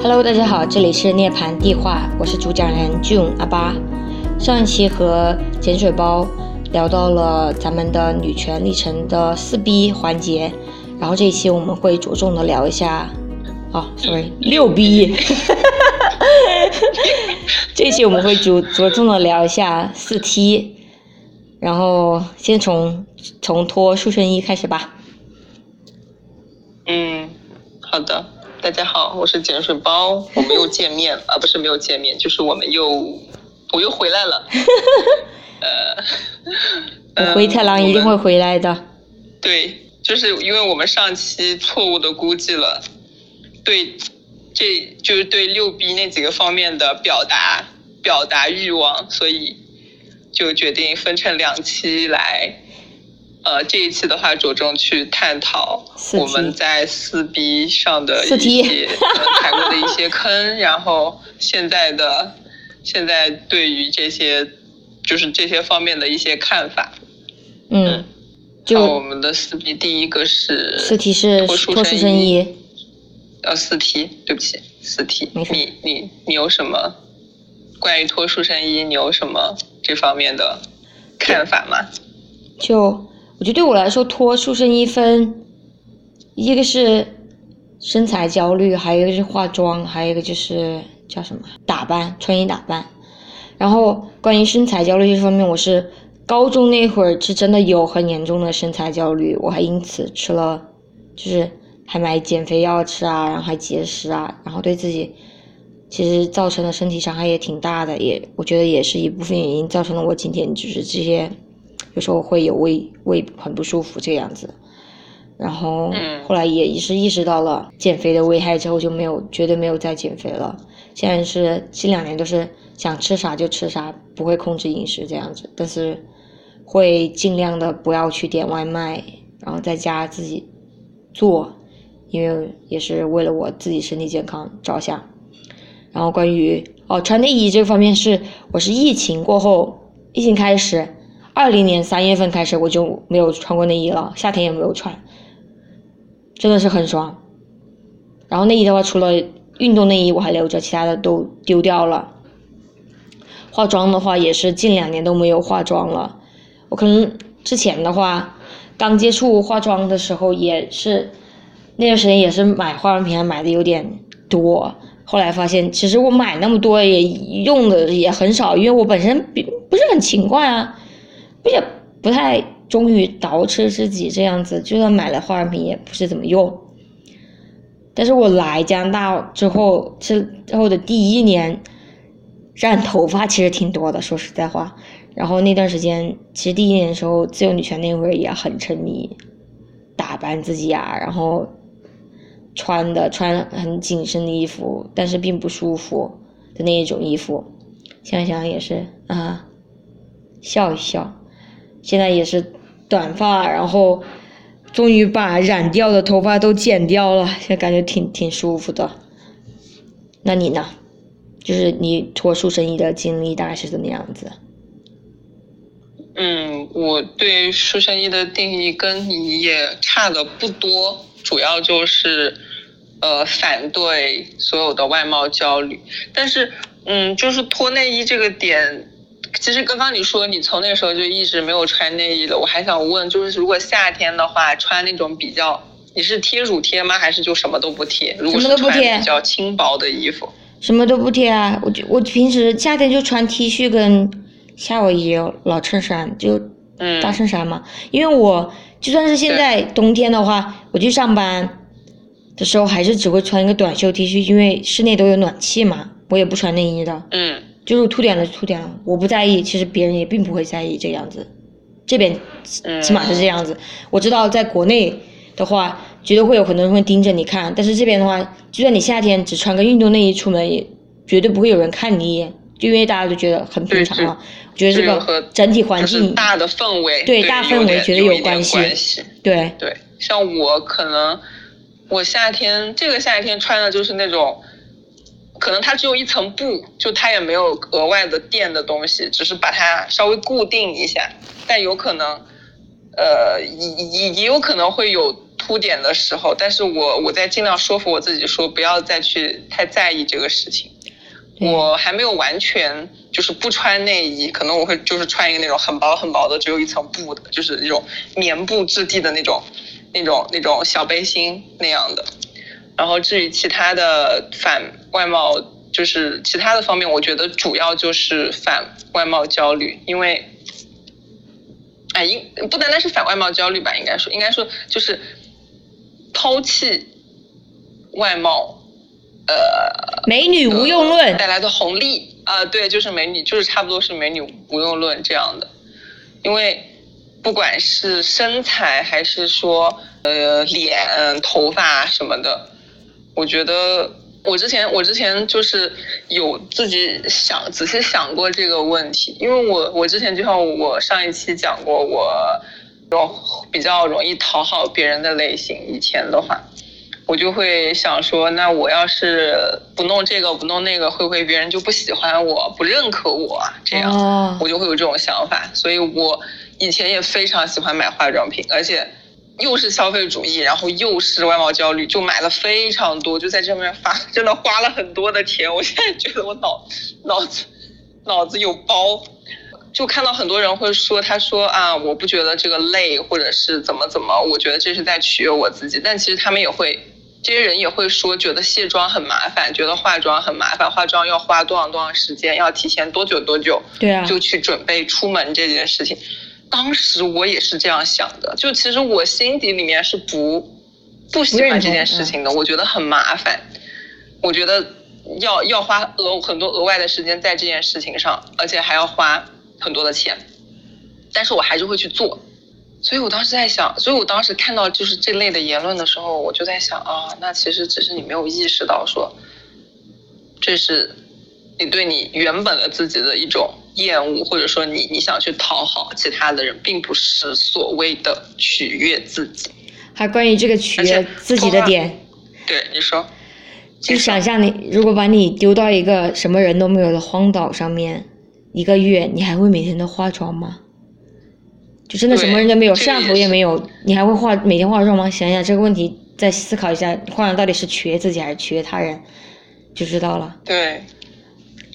Hello，大家好，这里是涅槃地话，我是主讲人 June 阿巴。上一期和碱水包聊到了咱们的女权历程的四 B 环节，然后这一期我们会着重的聊一下，哦，sorry，六 B。这一期我们会着着重的聊一下四 T，然后先从从脱塑身衣开始吧。嗯，好的。大家好，我是碱水包，我们又见面 啊，不是没有见面，就是我们又我又回来了。呃，灰太狼一定会回来的。对，就是因为我们上期错误的估计了，对，这就是对六 B 那几个方面的表达表达欲望，所以就决定分成两期来。呃，这一期的话着重去探讨我们在四 B 上的一些踩过的一些坑，然后现在的现在对于这些就是这些方面的一些看法。嗯，就我们的四 B 第一个是四 T 是脱束身衣。呃，四 T，对不起，四 T。你你你有什么关于脱束身衣？你有什么这方面的看法吗？就。我觉得对我来说，脱塑身衣分，一个是身材焦虑，还有一个是化妆，还有一个就是叫什么打扮，穿衣打扮。然后关于身材焦虑这方面，我是高中那会儿是真的有很严重的身材焦虑，我还因此吃了，就是还买减肥药吃啊，然后还节食啊，然后对自己其实造成的身体伤害也挺大的，也我觉得也是一部分原因造成了我今天就是这些。有时候会有胃胃很不舒服这样子，然后后来也是意识到了减肥的危害之后就没有绝对没有再减肥了。现在是近两年都是想吃啥就吃啥，不会控制饮食这样子，但是会尽量的不要去点外卖，然后在家自己做，因为也是为了我自己身体健康着想。然后关于哦穿内衣这方面是我是疫情过后疫情开始。二零年三月份开始我就没有穿过内衣了，夏天也没有穿，真的是很爽。然后内衣的话，除了运动内衣我还留着，其他的都丢掉了。化妆的话也是近两年都没有化妆了。我可能之前的话，刚接触化妆的时候也是那段时间也是买化妆品买的有点多，后来发现其实我买那么多也用的也很少，因为我本身不不是很勤快啊。也不太忠于捯饬自己这样子，就算买了化妆品也不是怎么用。但是我来加拿大之后，之后的第一年染头发其实挺多的，说实在话。然后那段时间，其实第一年的时候，自由女权那会儿也很沉迷打扮自己啊，然后穿的穿很紧身的衣服，但是并不舒服的那一种衣服。想想也是啊，笑一笑。现在也是短发，然后终于把染掉的头发都剪掉了，现在感觉挺挺舒服的。那你呢？就是你脱束身衣的经历大概是怎么样子？嗯，我对束身衣的定义跟你也差的不多，主要就是呃反对所有的外貌焦虑，但是嗯，就是脱内衣这个点。其实刚刚你说你从那时候就一直没有穿内衣了，我还想问，就是如果夏天的话，穿那种比较，你是贴乳贴吗？还是就什么都不贴？什么都不贴。比较轻薄的衣服。什么都不贴啊！我就我平时夏天就穿 T 恤跟夏威夷老衬衫，就大衬衫嘛。因为我就算是现在冬天的话，我去上班的时候还是只会穿一个短袖 T 恤，因为室内都有暖气嘛，我也不穿内衣的。嗯。就是凸点了就凸点了，我不在意，其实别人也并不会在意这样子，这边起码是这样子。我知道在国内的话，绝对会有很多人会盯着你看，但是这边的话，就算你夏天只穿个运动内衣出门，也绝对不会有人看你一眼，就因为大家都觉得很平常了。我觉得这个整体环境大的氛围对大氛围觉得有关系。对对，像我可能我夏天这个夏天穿的就是那种。可能它只有一层布，就它也没有额外的垫的东西，只是把它稍微固定一下，但有可能，呃，也也也有可能会有凸点的时候，但是我我在尽量说服我自己说不要再去太在意这个事情。我还没有完全就是不穿内衣，可能我会就是穿一个那种很薄很薄的，只有一层布的，就是那种棉布质地的那种，那种那种小背心那样的。然后至于其他的反外貌，就是其他的方面，我觉得主要就是反外貌焦虑，因为，哎，应不单单是反外貌焦虑吧，应该说，应该说就是抛弃外貌。呃，美女无用论带来的红利啊，对，就是美女，就是差不多是美女无用论这样的。因为不管是身材还是说呃脸、头发什么的，我觉得我之前我之前就是有自己想仔细想过这个问题，因为我我之前就像我上一期讲过，我容比较容易讨好别人的类型，以前的话。我就会想说，那我要是不弄这个不弄那个，会不会别人就不喜欢我不认可我？这样，我就会有这种想法。所以我以前也非常喜欢买化妆品，而且又是消费主义，然后又是外貌焦虑，就买了非常多，就在这面发，真的花了很多的钱。我现在觉得我脑脑子脑子有包，就看到很多人会说，他说啊，我不觉得这个累，或者是怎么怎么，我觉得这是在取悦我自己。但其实他们也会。这些人也会说，觉得卸妆很麻烦，觉得化妆很麻烦，化妆要花多长多长时间，要提前多久多久，对啊，就去准备出门这件事情。当时我也是这样想的，就其实我心底里面是不不喜欢这件事情的，我觉得很麻烦，我觉得要要花额很多额外的时间在这件事情上，而且还要花很多的钱，但是我还是会去做。所以我当时在想，所以我当时看到就是这类的言论的时候，我就在想啊，那其实只是你没有意识到说，这是你对你原本的自己的一种厌恶，或者说你你想去讨好其他的人，并不是所谓的取悦自己。还关于这个取悦自己的点，对你说，就想象你如果把你丢到一个什么人都没有的荒岛上面一个月，你还会每天都化妆吗？就真的什么人都没有，摄像头也没有，你还会化每天化妆吗？想想这个问题，再思考一下，化妆到底是取悦自己还是取悦他人，就知道了。对。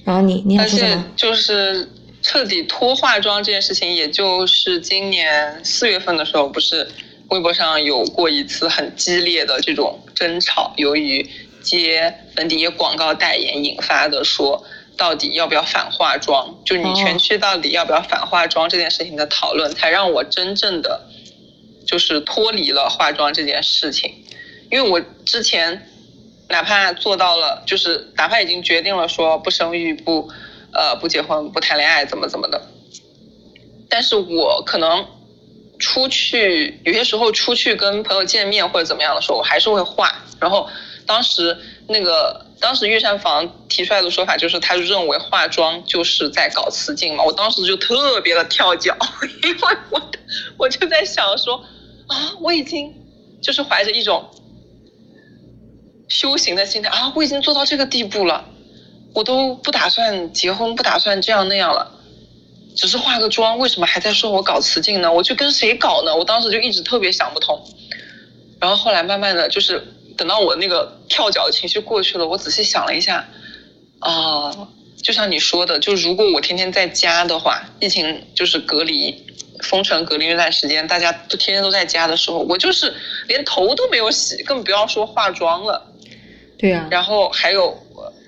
然后你你想说什么？就是彻底脱化妆这件事情，也就是今年四月份的时候，不是微博上有过一次很激烈的这种争吵，由于接粉底液广告代言引发的说。到底要不要反化妆？就你全区到底要不要反化妆这件事情的讨论，才让我真正的就是脱离了化妆这件事情。因为我之前哪怕做到了，就是哪怕已经决定了说不生育、不呃不结婚、不谈恋爱怎么怎么的，但是我可能出去有些时候出去跟朋友见面或者怎么样的时候，我还是会化。然后当时那个。当时御膳房提出来的说法就是，他认为化妆就是在搞雌竞嘛。我当时就特别的跳脚，因为我我就在想说，啊，我已经就是怀着一种修行的心态啊，我已经做到这个地步了，我都不打算结婚，不打算这样那样了，只是化个妆，为什么还在说我搞雌竞呢？我去跟谁搞呢？我当时就一直特别想不通，然后后来慢慢的就是。等到我那个跳脚的情绪过去了，我仔细想了一下，啊，就像你说的，就如果我天天在家的话，疫情就是隔离、封城隔离那段时间，大家都天天都在家的时候，我就是连头都没有洗，更不要说化妆了。对呀。然后还有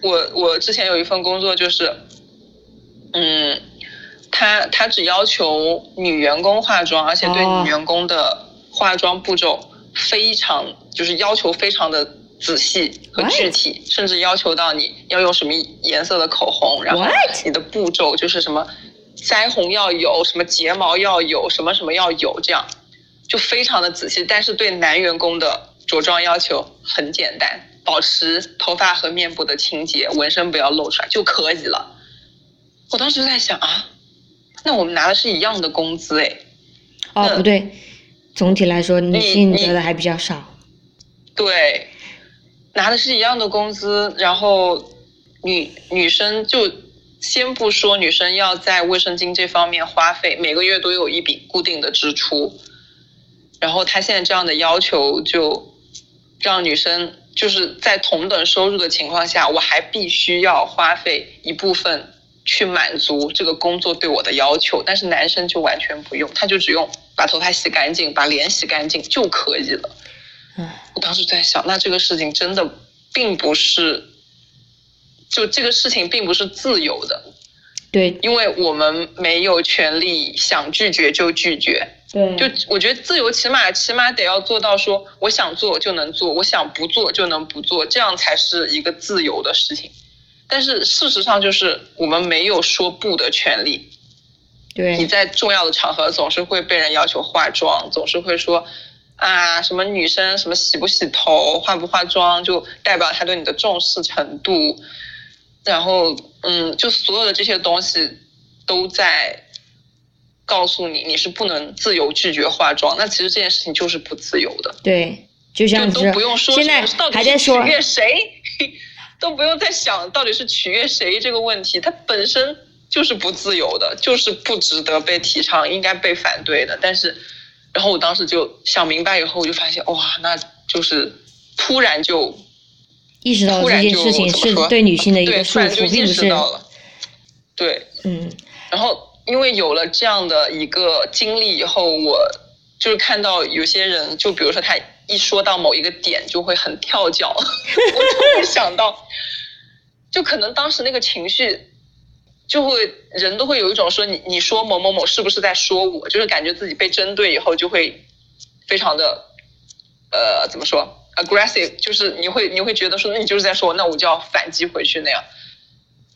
我，我之前有一份工作就是，嗯，他他只要求女员工化妆，而且对女员工的化妆步骤。非常就是要求非常的仔细和具体，甚至要求到你要用什么颜色的口红，然后你的步骤就是什么腮红要有，什么睫毛要有，什么什么要有，这样就非常的仔细。但是对男员工的着装要求很简单，保持头发和面部的清洁，纹身不要露出来就可以了。我当时在想啊，那我们拿的是一样的工资哎。哦，不对。总体来说，女性得的还比较少。对，拿的是一样的工资，然后女女生就先不说女生要在卫生巾这方面花费，每个月都有一笔固定的支出，然后他现在这样的要求就让女生就是在同等收入的情况下，我还必须要花费一部分去满足这个工作对我的要求，但是男生就完全不用，他就只用把头发洗干净，把脸洗干净就可以了。嗯，我当时在想，那这个事情真的并不是，就这个事情并不是自由的，对因为我们没有权利想拒绝就拒绝。对就我觉得自由起码起码得要做到说，我想做就能做，我想不做就能不做，这样才是一个自由的事情。但是事实上就是我们没有说不的权利。对你在重要的场合总是会被人要求化妆，总是会说啊什么女生什么洗不洗头、化不化妆，就代表他对你的重视程度。然后嗯，就所有的这些东西都在告诉你，你是不能自由拒绝化妆。那其实这件事情就是不自由的，对，就像就是都不用说现在什么到底还在取悦谁，都不用再想到底是取悦谁这个问题，它本身就是不自由的，就是不值得被提倡，应该被反对的。但是，然后我当时就想明白以后，我就发现哇，那就是突然就意识到这突然就件事情是对女性的一，个束缚，并意不是识到了，对，嗯然后因为有了这样的一个经历以后，我就是看到有些人，就比如说他一说到某一个点就会很跳脚，我突然想到，就可能当时那个情绪，就会人都会有一种说你你说某某某是不是在说我，就是感觉自己被针对以后就会非常的呃怎么说 aggressive，就是你会你会觉得说那你就是在说我，那我就要反击回去那样。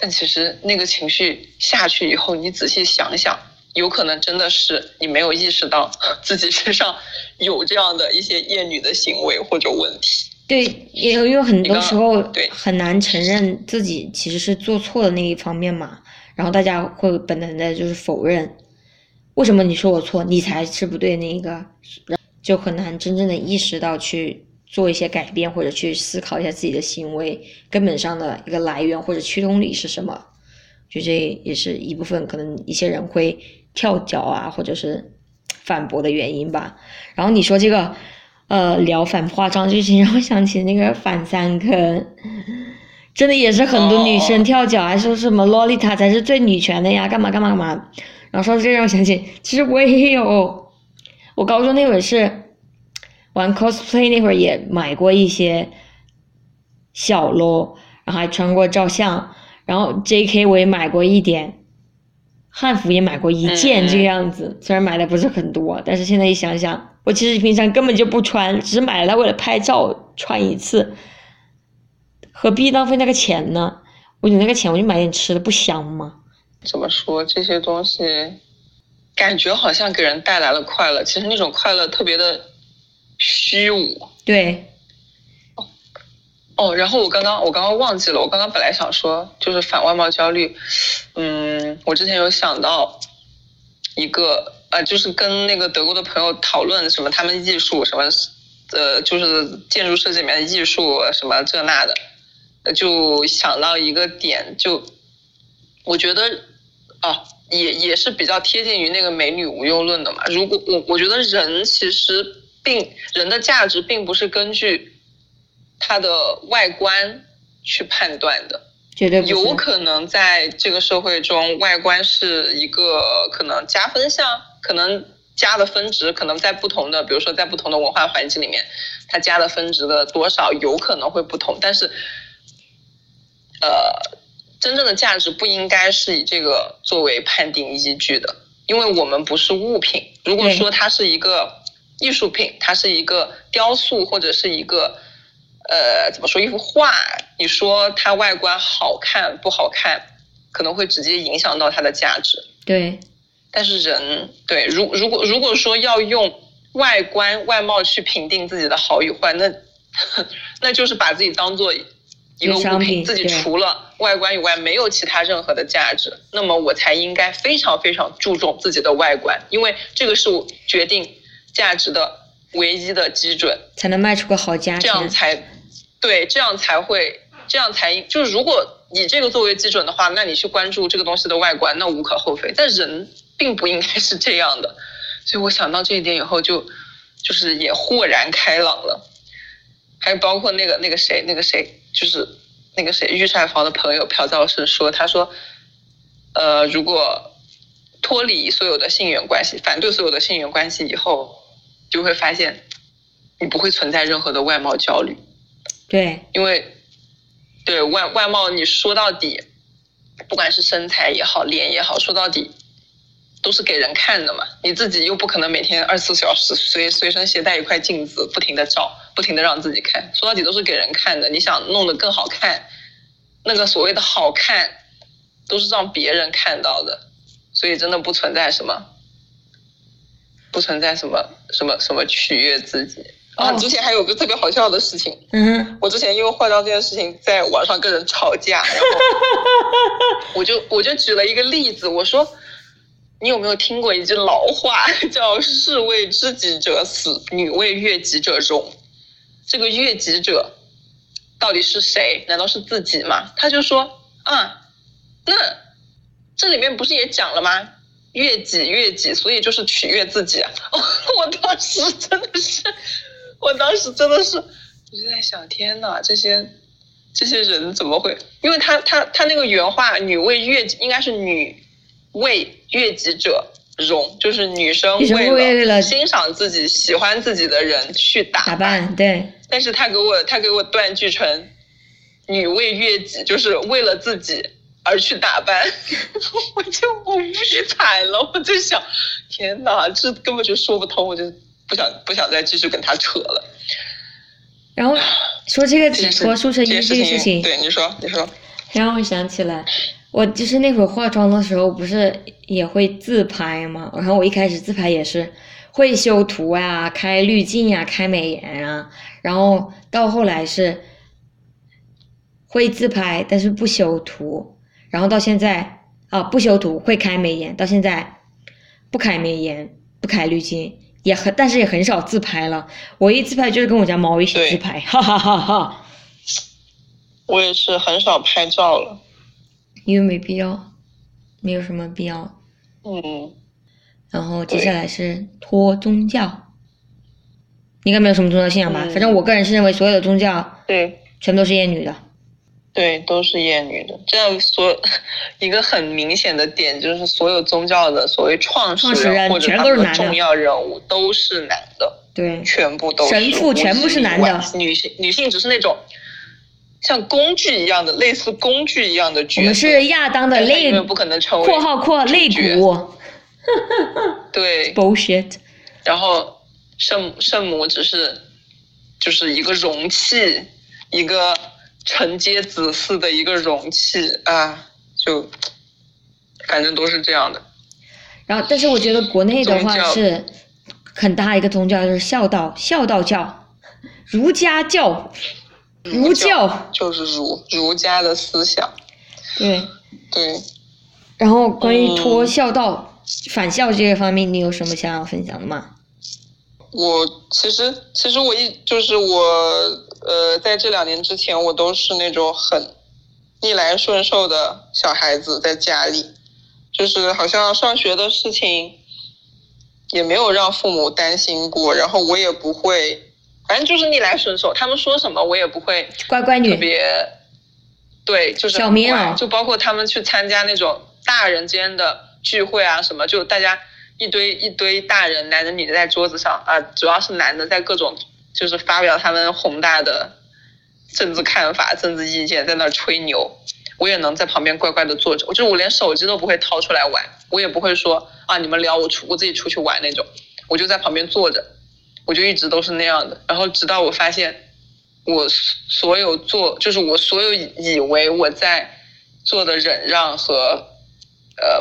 但其实那个情绪下去以后，你仔细想想，有可能真的是你没有意识到 自己身上有这样的一些厌女的行为或者问题。对，也有很多时候对很难承认自己其实是做错的那一方面嘛，然后大家会本能的就是否认，为什么你说我错，你才是不对那一个，就很难真正的意识到去做一些改变，或者去思考一下自己的行为根本上的一个来源或者驱动力是什么。就这也是一部分可能一些人会跳脚啊，或者是反驳的原因吧。然后你说这个，呃，聊反化妆这事情，让我想起那个反三坑，真的也是很多女生哦跳脚，还说什么洛丽塔才是最女权的呀，干嘛干嘛干嘛。然后说到这个让我想起，其实我也有，我高中那会儿是玩 cosplay 那会儿也买过一些小 lo，然后还穿过照相，然后 JK 我也买过一点，汉服也买过一件嗯这个样子，虽然买的不是很多，但是现在一想想，我其实平常根本就不穿，只是买了它为了拍照穿一次，何必浪费那个钱呢？我有那个钱，我就买点吃的，不香吗？怎么说这些东西，感觉好像给人带来了快乐，其实那种快乐特别的虚无。对，哦，然后我刚刚我刚刚忘记了，我刚刚本来想说就是反外貌焦虑，嗯，我之前有想到一个呃，就是跟那个德国的朋友讨论什么他们艺术什么，呃，就是建筑设计里面的艺术什么这那的，呃就想到一个点，就我觉得啊，也也是比较贴近于那个美女无用论的嘛。如果我我觉得人其实并人的价值并不是根据他的外观去判断的，绝对不。有可能在这个社会中，外观是一个可能加分项，可能加的分值，可能在不同的，比如说在不同的文化环境里面，它加的分值的多少有可能会不同，但是，呃，真正的价值不应该是以这个作为判定依据的，因为我们不是物品。如果说它是一个艺术品，它是一个雕塑或者是一个呃怎么说一幅画，你说它外观好看不好看，可能会直接影响到它的价值。对但是人对，如如果如果说要用外观外貌去评定自己的好与坏，那 那就是把自己当做一个物品，自己除了外观以外没有其他任何的价值，那么我才应该非常非常注重自己的外观，因为这个是我决定价值的唯一的基准。才能卖出个好价钱这样。才对，这样才会，这样才就是如果以这个作为基准的话，那你去关注这个东西的外观，那无可厚非。但人并不应该是这样的，所以我想到这一点以后，就就是也豁然开朗了。还有包括那个那个谁，那个谁，就是那个谁，御膳房的朋友朴造生说，他说，呃，如果脱离所有的性缘关系，反对所有的性缘关系以后，就会发现你不会存在任何的外貌焦虑。对，因为对外外貌，你说到底，不管是身材也好，脸也好，说到底都是给人看的嘛。你自己又不可能每天二十四小时随随身携带一块镜子，不停的照，不停的让自己看。说到底都是给人看的。你想弄得更好看，那个所谓的好看，都是让别人看到的。所以真的不存在什么，不存在什么什么什么取悦自己。啊，之前还有个特别好笑的事情，嗯，我之前因为化妆这件事情在网上跟人吵架，然后 我就我就举了一个例子，我说你有没有听过一句老话，叫“士为知己者死，女为悦己者容”。这个悦己者到底是谁？难道是自己吗？他就说啊，那这里面不是也讲了吗？悦己悦己，所以就是取悦自己啊！我当时真的是。我当时真的是，我就在想，天呐，这些这些人怎么会？因为他他他那个原话，女为悦己，应该是女为悦己者容，就是女生为了欣赏自己、喜欢自己的人去打扮。对。但是他给我他给我断句成女为悦己，就是为了自己而去打扮，我就我无语惨了。我就想，天呐，这根本就说不通，我就。不想不想再继续跟他扯了。然后说这个脱塑身衣这个事情，对你说你说，让我想起来，我就是那会儿化妆的时候，不是也会自拍吗？然后我一开始自拍也是会修图呀、开滤镜呀、开美颜啊，然后到后来是会自拍，但是不修图，然后到现在啊不修图会开美颜，到现在不开美颜不开滤镜。也很，但是也很少自拍了。我一自拍就是跟我家猫一起自拍，哈哈哈哈。我也是很少拍照了，因为没必要，没有什么必要。嗯。然后接下来是脱宗教，应该没有什么宗教信仰吧？反正我个人是认为所有的宗教，对，全都是厌女的。对，都是厌女的。这样所 一个很明显的点就是，所有宗教的所谓创始人或者他们重要人物都是男的。对，全部都是神父，全部是男的。女性女性只是那种像工具一样的，类似工具一样的角色。我们是亚当的肋，不可能成为（括号括肋骨）。对。Bullshit。然后圣圣母只是就是一个容器，一个。承接子嗣的一个容器啊，就反正都是这样的。然后，但是我觉得国内的话是很大一个宗教，就是孝道孝道教，儒家教，儒教就是儒儒家的思想。对对。然后，关于脱孝道反孝这个方面，你有什么想要分享的吗？我其实，其实我一就是我，呃，在这两年之前，我都是那种很逆来顺受的小孩子，在家里，就是好像上学的事情也没有让父母担心过，然后我也不会，反正就是逆来顺受，他们说什么我也不会乖乖女，特别对，就是小棉袄，就包括他们去参加那种大人间的聚会啊什么，就大家。一堆一堆大人，男的女的在桌子上啊，主要是男的在各种就是发表他们宏大的政治看法、政治意见，在那儿吹牛。我也能在旁边乖乖的坐着，我就我连手机都不会掏出来玩，我也不会说啊你们聊我出我自己出去玩那种，我就在旁边坐着，我就一直都是那样的。然后直到我发现，我所有做就是我所有以为我在做的忍让和呃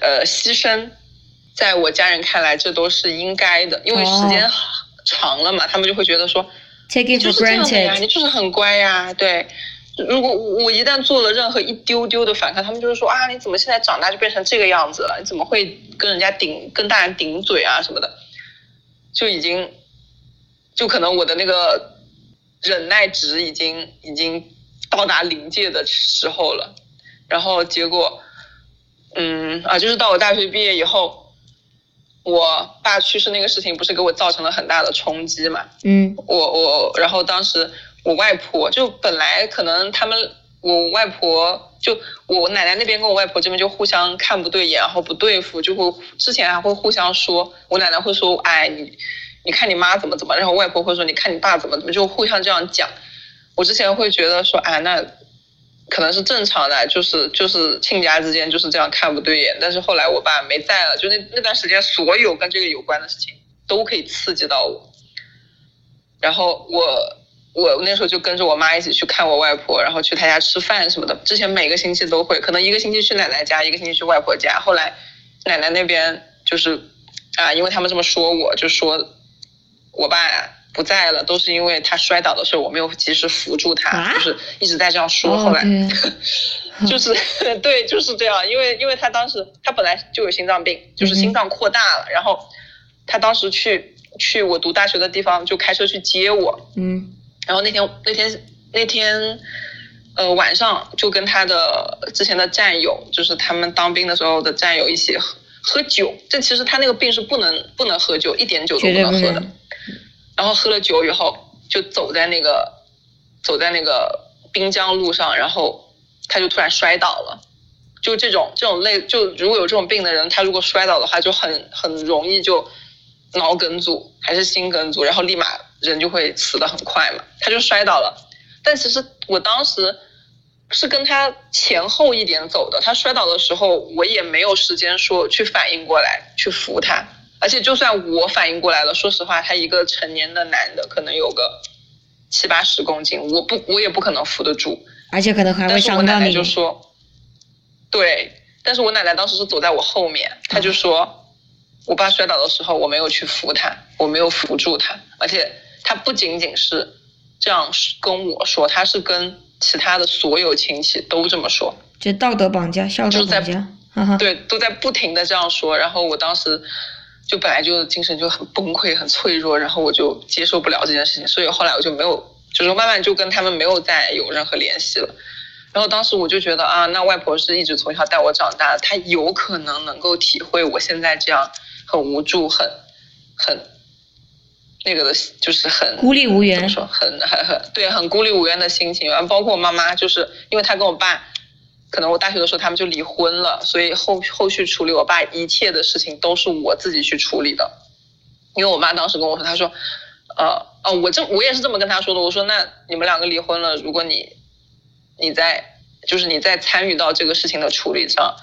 呃牺牲。在我家人看来，这都是应该的，因为时间长了嘛，他们就会觉得说，就是这样的呀，你就是很乖呀，对。如果我一旦做了任何一丢丢的反抗，他们就是说啊，你怎么现在长大就变成这个样子了？你怎么会跟人家顶，跟大人顶嘴啊什么的？就已经，就可能我的那个忍耐值已经已经到达临界的时候了。然后结果，嗯啊，就是到我大学毕业以后，我爸去世那个事情，不是给我造成了很大的冲击嘛？嗯我我，然后当时我外婆就本来可能他们我外婆就我奶奶那边跟我外婆这边就互相看不对眼，然后不对付，就会之前还会互相说，我奶奶会说，哎你你看你妈怎么怎么，然后外婆会说你看你爸怎么怎么，就互相这样讲。我之前会觉得说，哎那可能是正常的，就是就是亲家之间就是这样看不对眼。但是后来我爸没在了，就那那段时间，所有跟这个有关的事情都可以刺激到我。然后我我那时候就跟着我妈一起去看我外婆，然后去她家吃饭什么的。之前每个星期都会，可能一个星期去奶奶家，一个星期去外婆家。后来奶奶那边就是啊，因为他们这么说我，就说我爸不在了，都是因为他摔倒的时候我没有及时扶住他，啊？就是一直在这样说。后哦来、对，就是 对，就是这样，因为因为他当时他本来就有心脏病，就是心脏扩大了，然后他当时去去我读大学的地方就开车去接我，嗯。然后那天那天那天呃晚上就跟他的之前的战友，就是他们当兵的时候的战友一起喝喝酒，这其实他那个病是不能不能喝酒，一点酒都不能喝的。然后喝了酒以后，就走在那个走在那个滨江路上，然后他就突然摔倒了。就这种这种类，就如果有这种病的人，他如果摔倒的话，就很很容易就脑梗阻还是心梗阻，然后立马人就会死的很快嘛。他就摔倒了，但其实我当时是跟他前后一点走的。他摔倒的时候，我也没有时间说去反应过来去扶他。而且就算我反应过来了，说实话，他一个成年的男的，可能有个七八十公斤，我不我也不可能扶得住。而且可能还会但是我奶奶伤到你。就说，对，但是我奶奶当时是走在我后面，她就说，我爸摔倒的时候我没有去扶他，我没有扶住他，而且他不仅仅是这样跟我说，他是跟其他的所有亲戚都这么说，就道德绑架、道德就是在绑架。对，都在不停的这样说，然后我当时就本来就精神就很崩溃、很脆弱，然后我就接受不了这件事情，所以后来我就没有，就是慢慢就跟他们没有再有任何联系了。然后当时我就觉得啊，那外婆是一直从小带我长大的，她有可能能够体会我现在这样很无助、很很那个的，就是很孤立无援怎么。说，很很很对，很孤立无援的心情。然后包括我妈妈，就是因为她跟我爸，可能我大学的时候他们就离婚了，所以后后续处理我爸一切的事情都是我自己去处理的。因为我妈当时跟我说，她说，呃哦，我这我也是这么跟她说的。我说，那你们两个离婚了，如果你你在就是你在参与到这个事情的处理上，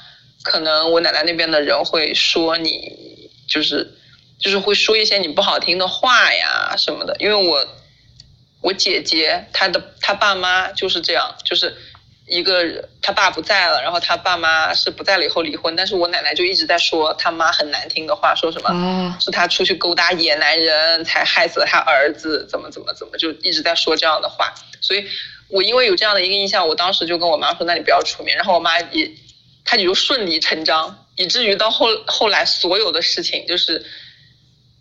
可能我奶奶那边的人会说你就是就是会说一些你不好听的话呀什么的，因为我我姐姐她的她爸妈就是这样，就是一个人他爸不在了，然后他爸妈是不在了以后离婚，但是我奶奶就一直在说他妈很难听的话，说什么。啊，是他出去勾搭野男人，才害死了他儿子，怎么怎么怎么，就一直在说这样的话。所以，我因为有这样的一个印象，我当时就跟我妈说：“那你不要出面。”然后我妈也，她也就顺理成章，以至于到后后来所有的事情，就是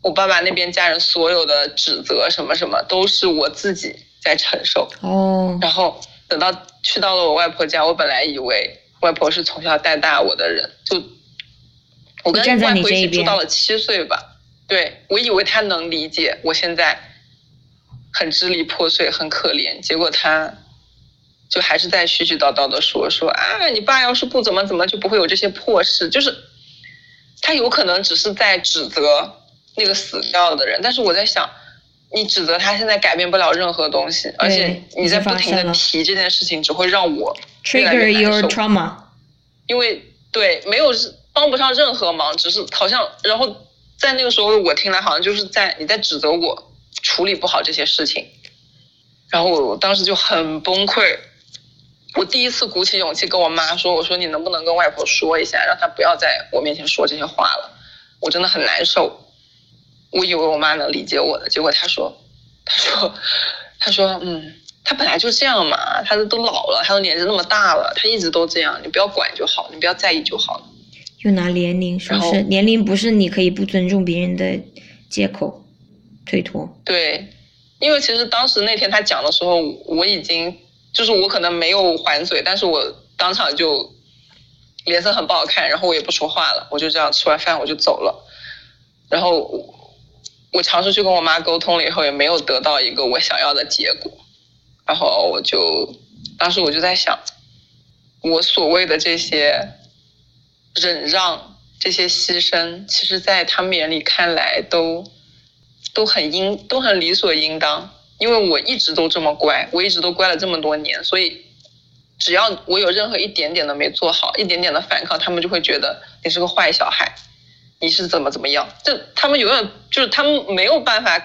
我爸爸那边家人所有的指责什么什么，都是我自己在承受。哦，然后等到去到了我外婆家，我本来以为外婆是从小带大我的人，就我跟外婆一起住到了七岁吧。对我以为她能理解我现在很支离破碎、很可怜，结果她就还是在絮絮叨叨的说说啊，你爸要是不怎么怎么，就不会有这些破事。就是她有可能只是在指责那个死掉的人，但是我在想。你指责他现在改变不了任何东西，而且你在不停的提这件事情，只会让我越来 trigger 越难 your 受。trauma。因为对没有帮不上任何忙，只是好像，然后在那个时候我听来好像就是在你在指责我处理不好这些事情，然后我当时就很崩溃。我第一次鼓起勇气跟我妈说：“我说你能不能跟外婆说一下，让她不要在我面前说这些话了，我真的很难受。”我以为我妈能理解我的，结果她说：“她说，她说，嗯，她本来就这样嘛，她都老了，她都年纪那么大了，她一直都这样，你不要管就好，你不要在意就好了。”又拿年龄说年龄不是你可以不尊重别人的借口，推脱。对，因为其实当时那天他讲的时候，我已经就是我可能没有还嘴，但是我当场就脸色很不好看，然后我也不说话了，我就这样吃完饭我就走了。然后我尝试去跟我妈沟通了以后，也没有得到一个我想要的结果。然后我就当时我就在想，我所谓的这些忍让、这些牺牲，其实在他们眼里看来都都很应都很理所应当。因为我一直都这么乖，我一直都乖了这么多年，所以只要我有任何一点点的没做好，一点点的反抗，他们就会觉得你是个坏小孩，你是怎么怎么样？就他们永远就是他们没有办法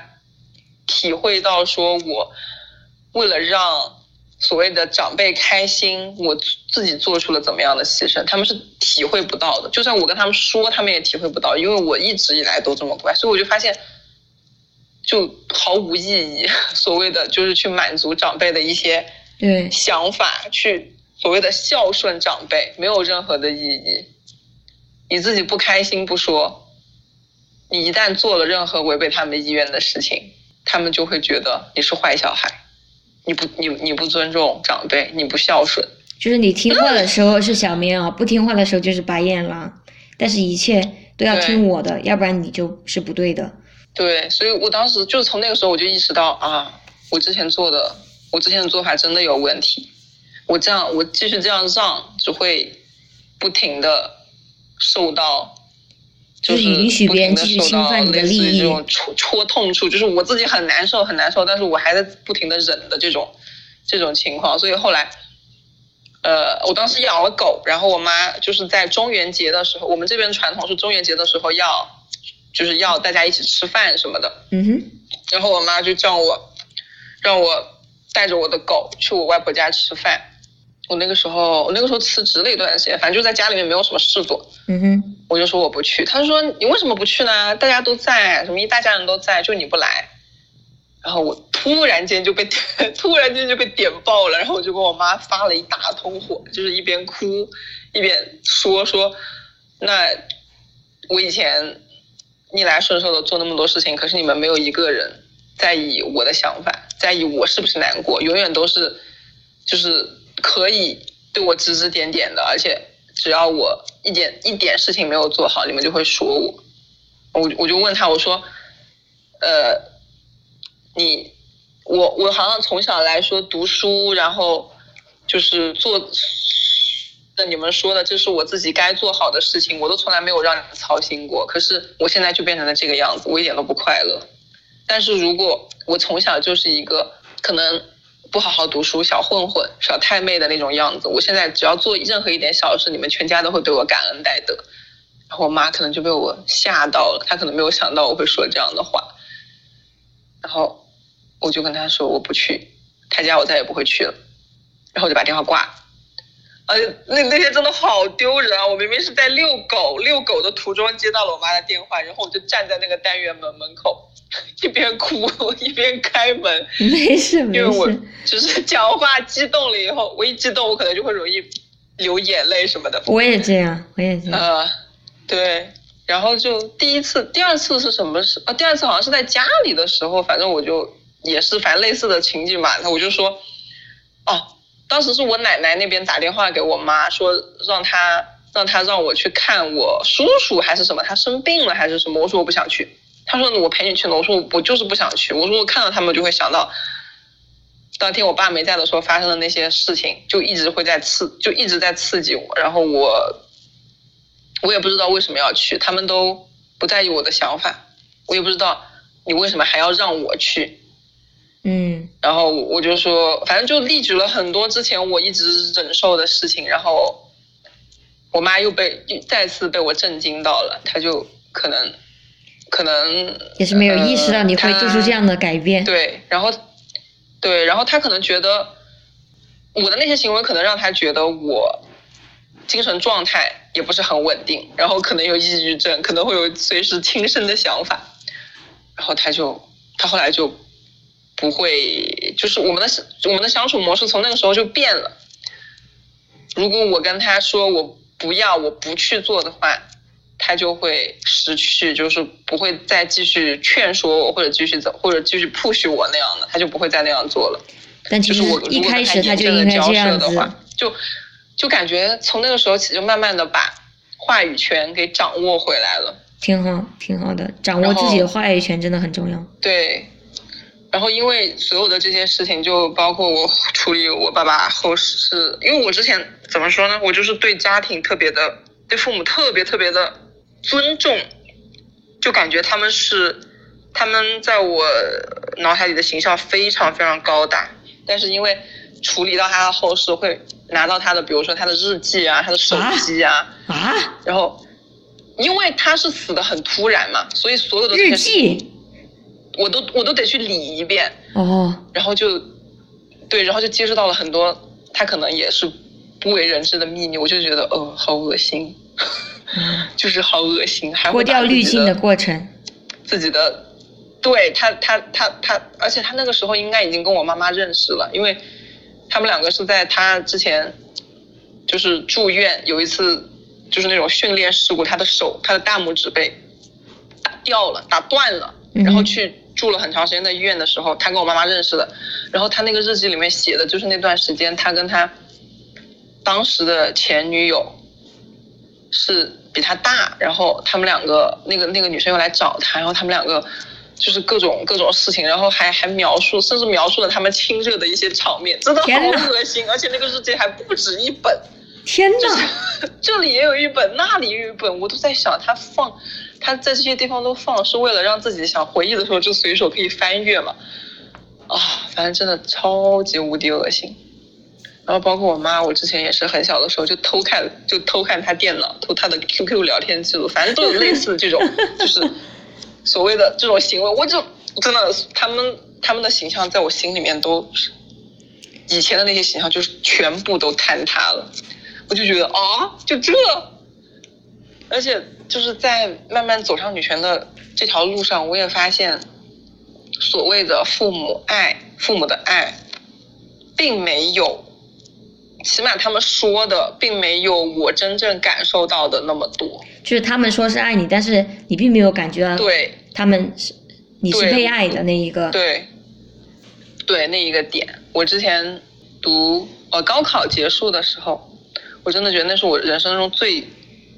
体会到，说我为了让所谓的长辈开心，我自己做出了怎么样的牺牲，他们是体会不到的。就算我跟他们说，他们也体会不到，因为我一直以来都这么乖，所以我就发现。就毫无意义。所谓的就是去满足长辈的一些对想法，去所谓的孝顺长辈，没有任何的意义。你自己不开心不说，你一旦做了任何违背他们意愿的事情，他们就会觉得你是坏小孩，你不你你不尊重长辈，你不孝顺。就是你听话的时候是小绵啊，不听话的时候就是白眼狼。但是一切都要听我的，要不然你就是不对的。对，所以我当时就是从那个时候我就意识到啊，我之前做的，我之前的做法真的有问题。我这样，我继续这样让，只会不停的受到，就是允许别人继续侵犯你的利益，这种戳戳痛处，就是我自己很难受，很难受，但是我还在不停的忍的这种这种情况。所以后来，呃，我当时养了狗，然后我妈就是在中元节的时候，我们这边传统是中元节的时候要。就是要大家一起吃饭什么的，嗯哼，然后我妈就叫我，让我带着我的狗去我外婆家吃饭。我那个时候，我那个时候辞职了一段时间，反正就在家里面没有什么事做，嗯哼，我就说我不去。他说你为什么不去呢？大家都在，什么一大家人都在，就你不来。然后我突然间就被 突然间就被点爆了，然后我就跟我妈发了一大通火，就是一边哭一边说说，那我以前。逆来顺受的做那么多事情，可是你们没有一个人在意我的想法，在意我是不是难过，永远都是就是可以对我指指点点的，而且只要我一点一点事情没有做好，你们就会说我。我我就问他，我说，呃，你我我好像从小来说读书，然后就是做。那你们说的，这是我自己该做好的事情，我都从来没有让你们操心过。可是我现在就变成了这个样子，我一点都不快乐。但是如果我从小就是一个可能不好好读书、小混混、小太妹的那种样子，我现在只要做任何一点小事，你们全家都会对我感恩戴德。然后我妈可能就被我吓到了，她可能没有想到我会说这样的话。然后我就跟她说我不去，她家我再也不会去了。然后我就把电话挂了。呃，那那天真的好丢人啊！我明明是在遛狗，遛狗的途中接到了我妈的电话，然后我就站在那个单元门门口，一边哭一边开门。没事没事。因为我就是讲话激动了以后，我一激动我可能就会容易流眼泪什么的。我也这样，我也这样。呃，对，然后就第一次、第二次是什么时？啊，第二次好像是在家里的时候，反正我就也是反正类似的情景嘛，那我就说，哦。当时是我奶奶那边打电话给我妈，说让她让她让我去看我叔叔还是什么，他生病了还是什么。我说我不想去。他说我陪你去。我说我就是不想去。我说我看到他们就会想到，当天我爸没在的时候发生的那些事情，就一直会在刺，就一直在刺激我。然后我我也不知道为什么要去，他们都不在意我的想法，我也不知道你为什么还要让我去。嗯，然后我就说，反正就例举了很多之前我一直忍受的事情，然后我妈又被再次被我震惊到了，她就可能可能也是没有意识到你会做出这样的改变。对，然后对，然后他可能觉得我的那些行为可能让他觉得我精神状态也不是很稳定，然后可能有抑郁症，可能会有随时轻生的想法，然后他就他后来就。不会，就是我们的我们的相处模式从那个时候就变了。如果我跟他说我不要，我不去做的话，他就会失去，就是不会再继续劝说我，或者继续走，或者继续 push 我那样的，他就不会再那样做了。但其实我如一开他始他就应该这样子，涉的话，就就感觉从那个时候起就慢慢的把话语权给掌握回来了。挺好，挺好的。掌握自己的话语权真的很重要。对，然后因为所有的这些事情，就包括我处理我爸爸后事，因为我之前怎么说呢，我就是对家庭特别的，对父母特别特别的尊重，就感觉他们是他们在我脑海里的形象非常非常高大，但是因为处理到他的后事，会拿到他的，比如说他的日记啊，他的手机啊，啊，然后因为他是死的很突然嘛，所以所有的日记？我都我都得去理一遍，哦，然后就对，然后就接触到了很多他可能也是不为人知的秘密，我就觉得呃好恶心，嗯 就是好恶心，还会脱掉滤镜的过程。自己的，对他他他他，而且他那个时候应该已经跟我妈妈认识了，因为他们两个是在他之前就是住院有一次就是那种训练事故，他的手他的大拇指被打掉了，打断了，嗯然后去住了很长时间的医院的时候，他跟我妈妈认识的，然后他那个日记里面写的就是那段时间他跟他当时的前女友是比他大，然后他们两个那个那个女生又来找他，然后他们两个就是各种各种事情，然后还还描述，甚至描述了他们亲热的一些场面，真的好恶心，而且那个日记还不止一本，天就是呐，这里也有一本，那里也有一本，我都在想他放他在这些地方都放，是为了让自己想回忆的时候就随手可以翻阅嘛。啊，反正真的超级无敌恶心。然后包括我妈，我之前也是很小的时候就偷看，就偷看她电脑，偷她的 QQ 聊天记录，反正都有类似的这种，就是所谓的这种行为，我就真的他们他们的形象在我心里面都是以前的那些形象，就是全部都坍塌了。我就觉得啊，就这，而且就是在慢慢走上女权的这条路上，我也发现，所谓的父母爱，父母的爱，并没有，起码他们说的，并没有我真正感受到的那么多。就是他们说是爱你，但是你并没有感觉到对他们是你是被爱的那一个。对，对那一个点，我之前读呃高考结束的时候，我真的觉得那是我人生中最，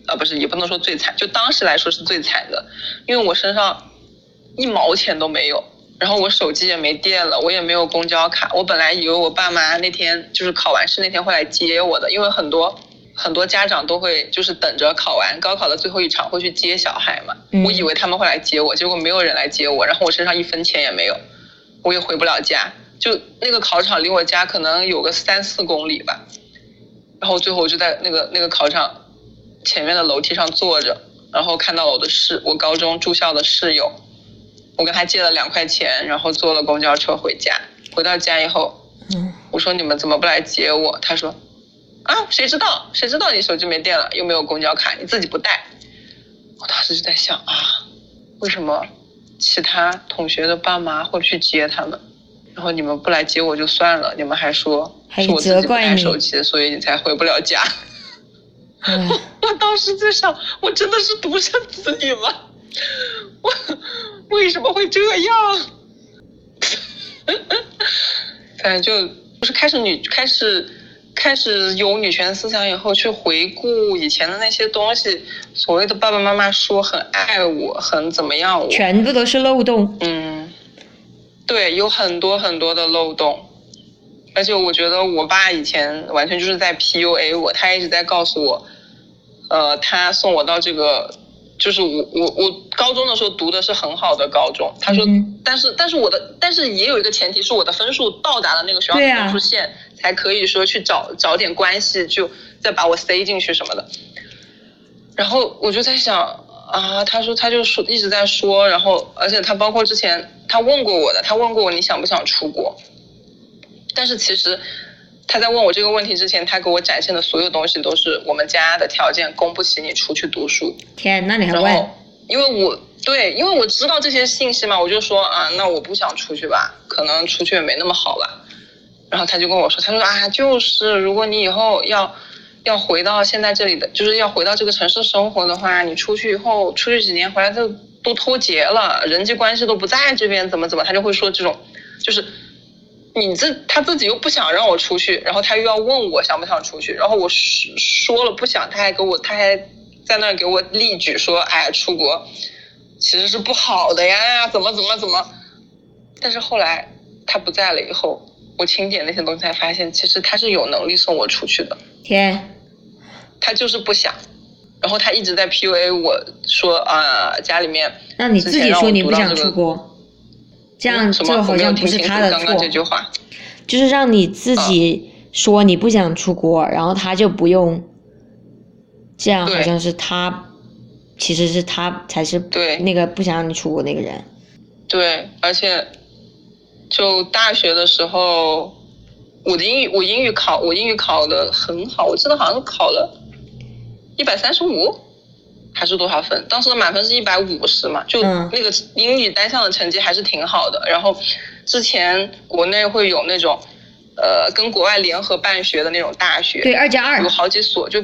啊不是也不能说最惨，就当时来说是最惨的，因为我身上一毛钱都没有，然后我手机也没电了，我也没有公交卡，我本来以为我爸妈那天就是考完试那天会来接我的，因为很多。很多家长都会就是等着考完高考的最后一场会去接小孩嘛，嗯我以为他们会来接我，结果没有人来接我，然后我身上一分钱也没有，我也回不了家，就那个考场离我家可能有个三四公里吧，然后最后我就在那个那个考场前面的楼梯上坐着，然后看到了我的室我高中住校的室友，我跟他借了两块钱，然后坐了公交车回家。回到家以后，嗯，我说你们怎么不来接我？他说，啊，谁知道？谁知道你手机没电了，又没有公交卡，你自己不带。我当时就在想啊，为什么其他同学的爸妈会去接他们，然后你们不来接我就算了，你们还说还是我自己不责怪你带手机，所以你才回不了家。哎 我当时在想，我真的是独生子女吗？我为什么会这样？反正就不是开始女开始开始有女权思想以后，去回顾以前的那些东西，所谓的爸爸妈妈说很爱我，很怎么样我，全部都是漏洞。嗯，对，有很多很多的漏洞，而且我觉得我爸以前完全就是在 PUA 我，他一直在告诉我，呃，他送我到这个，就是我我我高中的时候读的是很好的高中，他说，嗯但是但是我的但是也有一个前提是我的分数到达了那个学校的分数线，才可以说去找找点关系，就再把我塞进去什么的。然后我就在想啊，他说他就说一直在说，然后而且他包括之前他问过我的，他问过我你想不想出国，但是其实他在问我这个问题之前，他给我展现的所有东西都是我们家的条件供不起你出去读书，天，那你还问？因为我对，因为我知道这些信息嘛，我就说啊，那我不想出去吧，可能出去也没那么好吧。然后他就跟我说，他说啊，就是如果你以后要要回到现在这里的，就是要回到这个城市生活的话，你出去以后出去几年回来都都脱节了，人际关系都不在这边，怎么怎么，他就会说这种，就是你自他自己又不想让我出去，然后他又要问我想不想出去，然后我说说了不想，他还给我他还在那儿给我例举说，哎，出国其实是不好的呀，怎么怎么怎么。但是后来他不在了以后，我清点那些东西才发现，其实他是有能力送我出去的，天，他就是不想。然后他一直在 PUA 我说啊、家里面那你自己说你不想出国，这样什么这好像不是他的错，这句话。就是让你自己说你不想出国，然后他就不用，这样好像是他，其实是他才是对那个不想让你出国那个人。对，而且就大学的时候，我的英语我英语考我英语考的很好，我记得好像考了一百三十五还是多少分？当时的满分是一百五十嘛，就嗯那个英语单项的成绩还是挺好的。然后之前国内会有那种呃跟国外联合办学的那种大学，对，二加二有，好几所，就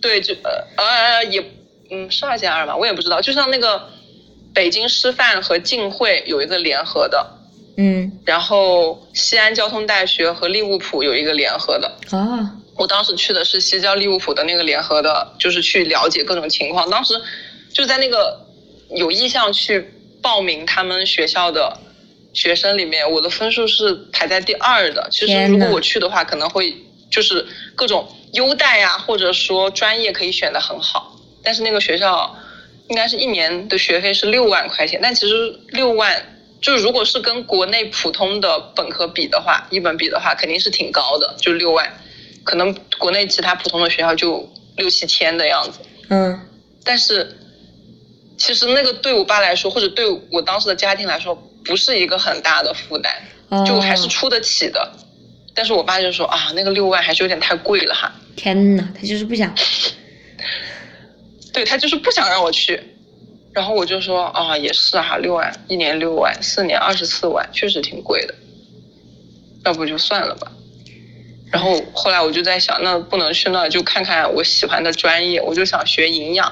对，就呃呃也嗯是二加二吧，我也不知道。就像那个北京师范和浸会有一个联合的，嗯，然后西安交通大学和利物浦有一个联合的。啊，我当时去的是西交利物浦的那个联合的，就是去了解各种情况。当时就在那个有意向去报名他们学校的学生里面，我的分数是排在第二的。其实如果我去的话，可能会就是各种优待呀、或者说专业可以选的很好。但是那个学校应该是一年的学费是六万块钱，但其实六万。就是如果是跟国内普通的本科比的话，一本比的话，肯定是挺高的，就六万。可能国内其他普通的学校就六七千的样子。嗯，但是其实那个对我爸来说，或者对我当时的家庭来说，不是一个很大的负担，哦就还是出得起的。但是我爸就说啊，那个六万还是有点太贵了哈。天呐，他就是不想，对他就是不想让我去，然后我就说啊，也是哈，六万一年六万，四年二十四万，确实挺贵的，要不就算了吧。然后后来我就在想，那不能去那儿就看看我喜欢的专业，我就想学营养、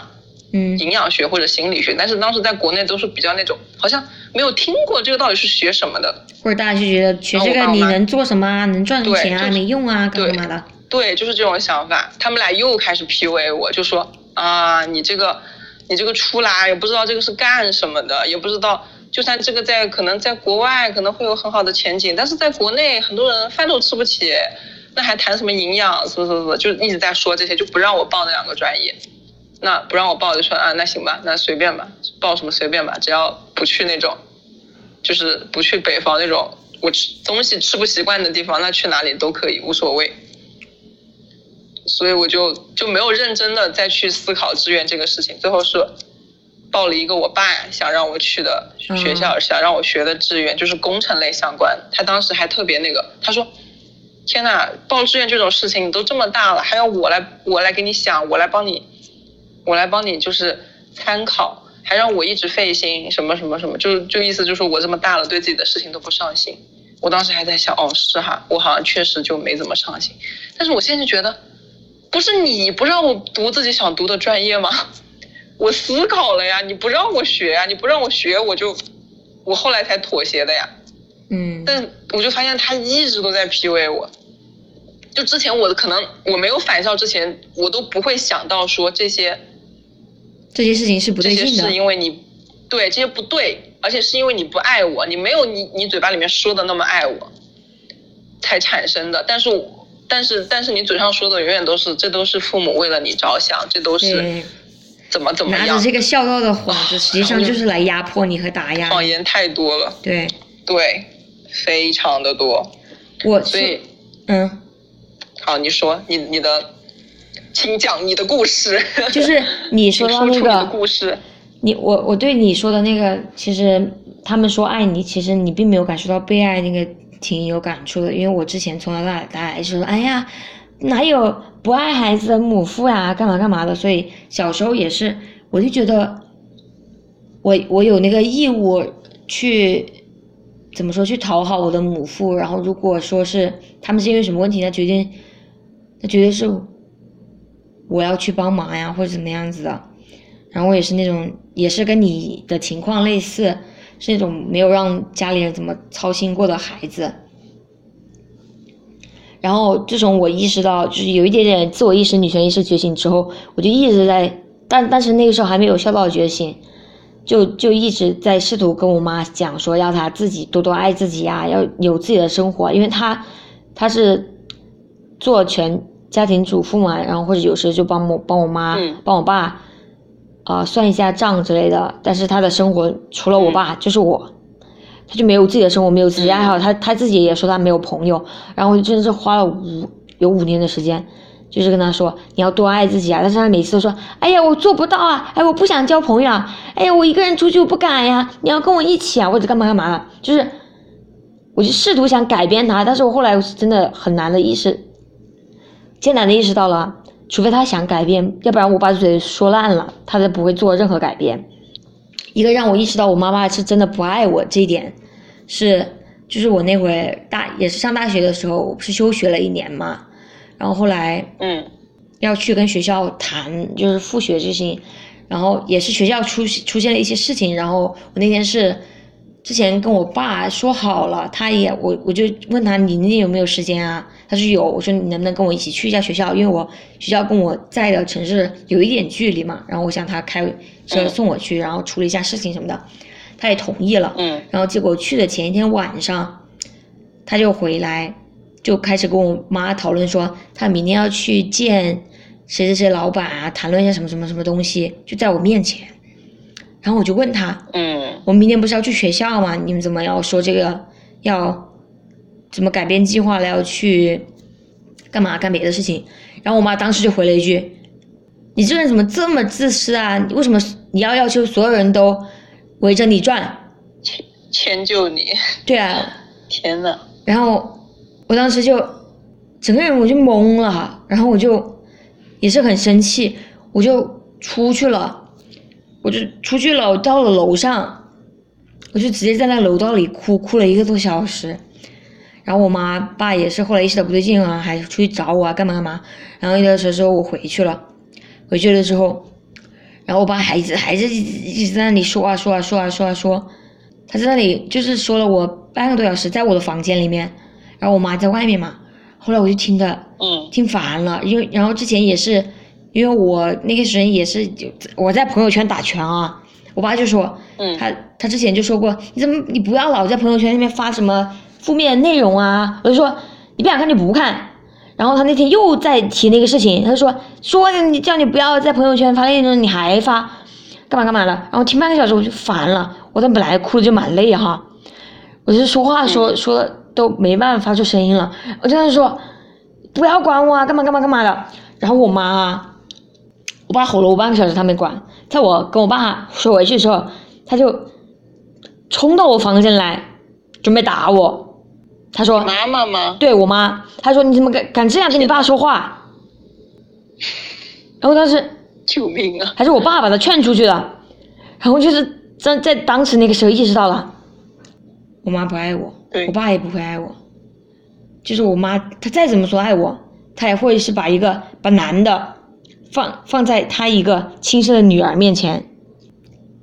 嗯，营养学或者心理学，但是当时在国内都是比较那种，好像没有听过这个到底是学什么的。或者大家就觉得学这个你能做什么啊？能赚什么钱啊？没用啊，干嘛的？对，就是这种想法。他们俩又开始 PUA 我，就说啊，你这个，你这个出来也不知道这个是干什么的，也不知道，就算这个在可能在国外可能会有很好的前景，但是在国内很多人饭都吃不起，那还谈什么营养？什么什么什么，就一直在说这些，就不让我报那两个专业。那不让我报，就说啊，那行吧，那随便吧，报什么随便吧，只要不去那种，就是不去北方那种我吃东西吃不习惯的地方，那去哪里都可以，无所谓。所以我就就没有认真的再去思考志愿这个事情，最后是报了一个我爸想让我去的学校，想让我学的志愿，就是工程类相关。他当时还特别那个，他说：“天呐，报志愿这种事情你都这么大了，还要我来我来给你想，我来帮你，我来帮你就是参考，还让我一直费心，什么什么什么，就就意思就是我这么大了，对自己的事情都不上心。我当时还在想，哦，是哈，我好像确实就没怎么上心。但是我现在就觉得，不是你不让我读自己想读的专业吗？我思考了呀，你不让我学呀，你不让我学，我就我后来才妥协的呀。嗯，但我就发现他一直都在 PUA 我。就之前我可能我没有返校之前，我都不会想到说这些这些事情是不对的这些是对劲的。因为你对这些不对，而且是因为你不爱我，你没有你你嘴巴里面说的那么爱我，才产生的。但是但是但是你嘴上说的永远都是这都是父母为了你着想，这都是，怎么怎么样拿着，这个孝道的幌子，啊实际上就是来压迫你和打压。谎言太多了，对，对，非常的多。我所以，嗯，好，你说你你的，请讲你的故事，就是你 说到那个，故事。你我我对你说的那个，其实他们说爱你，其实你并没有感受到被爱，那个挺有感触的。因为我之前从小到大就说，哎呀，哪有不爱孩子的母父呀，干嘛干嘛的。所以小时候也是，我就觉得我我有那个义务去怎么说去讨好我的母父。然后如果说是他们是因为什么问题，那决定那绝对是我要去帮忙呀，或者怎么样子的。然后我也是那种，也是跟你的情况类似，是那种没有让家里人怎么操心过的孩子。然后自从我意识到就是有一点点自我意识、女权意识觉醒之后，我就一直在，但但是那个时候还没有孝道觉醒，就就一直在试图跟我妈讲说，要她自己多多爱自己呀，要有自己的生活，因为她她是做全家庭主妇嘛，然后或者有时就帮我帮我妈、嗯。帮我爸啊、算一下账之类的，但是她的生活除了我爸就是我。他就没有自己的生活，没有自己的爱好，他他自己也说他没有朋友，然后就真的是花了五有五年的时间，就是跟他说你要多爱自己啊，但是他每次都说，哎呀我做不到啊，哎我不想交朋友啊，哎呀我一个人出去我不敢呀，你要跟我一起啊，或者干嘛干嘛的，就是我就试图想改变他，但是我后来我是真的很难的意识，艰难的意识到了，除非他想改变，要不然我把嘴说烂了，他都不会做任何改变。一个让我意识到我妈妈是真的不爱我这一点，是就是我那会大也是上大学的时候，我不是休学了一年嘛，然后后来嗯要去跟学校谈就是复学这些，然后也是学校出出现了一些事情，然后我那天是之前跟我爸说好了，他也我我就问他你那天有没有时间啊？他说有，我说你能不能跟我一起去一下学校？因为我学校跟我在的城市有一点距离嘛，然后我想他开车嗯送我去，然后处理一下事情什么的，他也同意了。嗯然后结果去的前一天晚上，他就回来，就开始跟我妈讨论说，他明天要去见谁谁谁老板啊，谈论一下什么什么什么东西，就在我面前。然后我就问他，嗯我明天不是要去学校吗？你们怎么要说这个要怎么改变计划了？要去干嘛干别的事情？然后我妈当时就回了一句：“你这人怎么这么自私啊？你为什么你要要求所有人都围着你转？”迁迁就你，对啊，天呐，然后我当时就整个人我就懵了哈，然后我就也是很生气，我就出去了，我就出去了，我到了楼上，我就直接在那楼道里哭，哭了一个多小时。然后我妈爸也是后来意识到不对劲啊，还出去找我啊，干嘛干嘛。然后有的时候我回去了，回去了之后，然后我爸还一直还是一直在那里说啊说啊说啊说啊说，他在那里就是说了我半个多小时，在我的房间里面，然后我妈在外面嘛。后来我就听的嗯听烦了，因为然后之前也是，因为我那个时间也是就我在朋友圈打拳啊，我爸就说，嗯他他之前就说过，你怎么你不要老在朋友圈那边发什么负面的内容啊？我就说你不想看就不看。然后他那天又在提那个事情，他就说说你叫你不要在朋友圈发内容，你还发，干嘛干嘛的。然后听半个小时我就烦了，我但本来哭的就蛮累哈，我就说话说、说的都没办法发出声音了，我就在那说不要管我啊，干嘛干嘛干嘛的。然后我妈啊，我爸吼了我半个小时，他没管。在我跟我爸说回去的时候，他就冲到我房间来，准备打我。他说妈妈吗？对我妈，她说你怎么敢敢这样跟你爸说话？然后当时救命啊！还是我爸把他劝出去的，然后就是在在当时那个时候意识到了，我妈不爱我，对我爸也不会爱我，就是我妈她再怎么说爱我，她也会是把一个把男的放放在她一个亲生的女儿面前。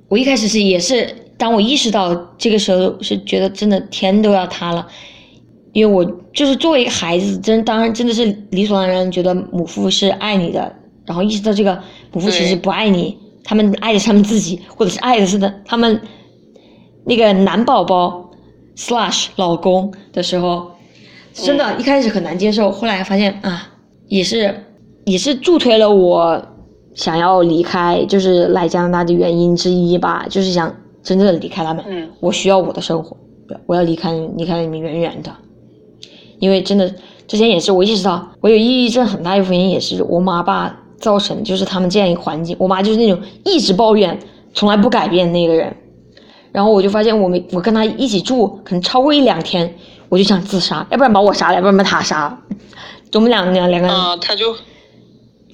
我一开始是也是，当我意识到这个时候，是觉得真的天都要塌了，因为我就是作为一个孩子，真当然真的是理所当然觉得母父是爱你的，然后意识到这个母父其实不爱你，他们爱的是他们自己，或者是爱的是的他们那个男宝宝 slash 老公的时候，真的一开始很难接受，后来发现啊，也是也是助推了我想要离开，就是来加拿大的原因之一吧，就是想真正的离开他们。嗯我需要我的生活，我要离开离开你们远远的，因为真的之前也是我意识到我有抑郁症很大一部分原因也是我妈爸造成，就是他们这样一个环境，我妈就是那种一直抱怨，从来不改变那个人。然后我就发现我们我跟他一起住，可能超过一两天，我就想自杀，要不然把我杀了，要不然把他杀了。我们两两两个人啊，他就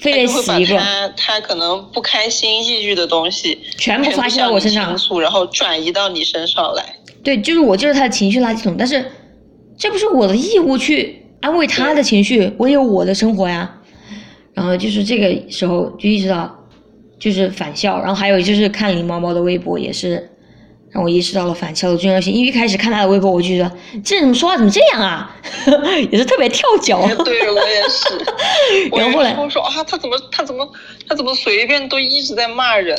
非得他就会把死一个，他他可能不开心、抑郁的东西全部发泄到我身上倾。诉，然后转移到你身上来。对，就是我就是他的情绪垃圾桶，但是这不是我的义务去安慰他的情绪，我也有我的生活呀。然后就是这个时候就意识到，就是返校，然后还有就是看林猫猫的微博也是，让我意识到了反校的重要性。因为一开始看他的微博，我就觉得这人怎么说话怎么这样啊，也是特别跳脚。对我也是。然后后来我说啊，他怎么他怎么他怎么随便都一直在骂人？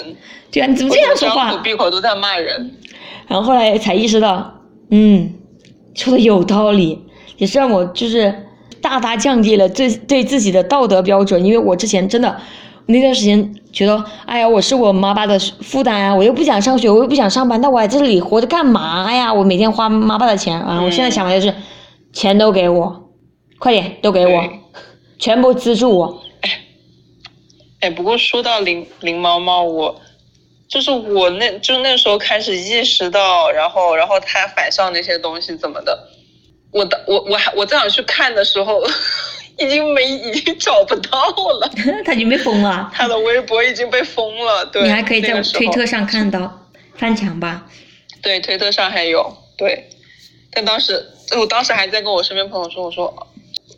对啊，你怎么这样说话？张口闭口都在骂人。然后后来才意识到，嗯，说的有道理，也是让我就是大大降低了对对自己的道德标准，因为我之前真的那段时间觉得，哎呀，我是我妈爸的负担啊，我又不想上学，我又不想上班，那我在这里活着干嘛呀？我每天花妈爸的钱啊！我现在想法就是，钱都给我，快点都给我，全部资助我。哎，不过说到林林猫猫，我就是我那就那时候开始意识到，然后然后他反校那些东西怎么的，我的我我还我正想去看的时候，已经没已经找不到了，他已经被封了，他的微博已经被封了。对，你还可以在推特上看到，翻墙吧。对，推特上还有对，但当时我当时还在跟我身边朋友说，我说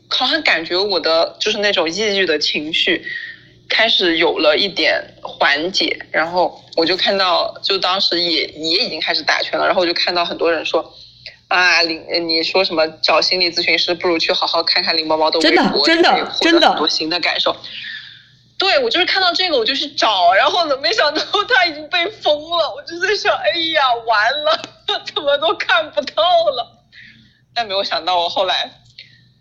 好像感觉我的就是那种抑郁的情绪开始有了一点缓解，然后我就看到，就当时也也已经开始打拳了，然后我就看到很多人说。啊，林，你说什么找心理咨询师，不如去好好看看林毛毛的微真的博，真的可以获得真的很多新的感受。对，我就是看到这个我就去找，然后呢，没想到 他已经被封了，我就在想，哎呀，完了，怎么都看不到了。但没有想到，我后来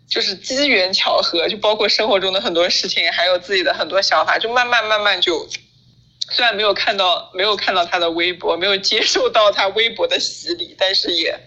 就是机缘巧合，就包括生活中的很多事情，还有自己的很多想法，就慢慢慢慢就，虽然没有看到没有看到他的微博，没有接受到他微博的洗礼，但是也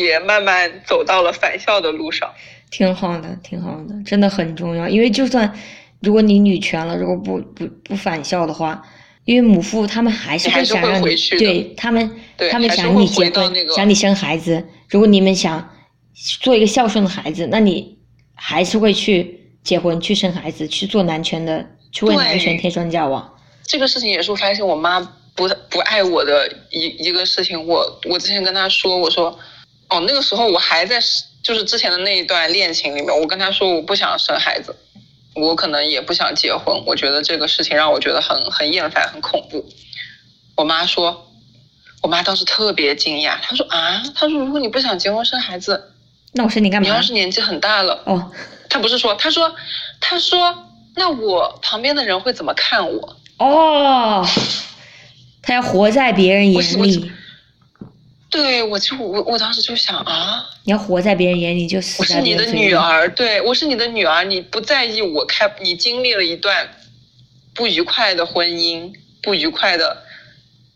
也慢慢走到了返校的路上。挺好的，挺好的，真的很重要。因为就算如果你女权了，如果不不不返校的话，因为母父他们还是会想让你回去对他们对他们想你结婚，那个想你生孩子。如果你们想做一个孝顺的孩子，那你还是会去结婚、去生孩子、去做男权的，去为男权贴砖加瓦。这个事情也是我发现我妈不不爱我的一一个事情。我我之前跟她说，我说，哦，那个时候我还在就是之前的那一段恋情里面，我跟他说我不想生孩子，我可能也不想结婚，我觉得这个事情让我觉得很很厌烦，很恐怖。我妈说，我妈当时特别惊讶，她说啊，她说如果你不想结婚生孩子，那我生你干嘛你要？是年纪很大了，哦她不是说，她说，她说，那我旁边的人会怎么看我？哦，他要活在别人眼里，对，我就我我当时就想啊，你要活在别人眼里就死我是你的女。儿，对我是你的女儿，你不在意我开，你经历了一段不愉快的婚姻，不愉快的，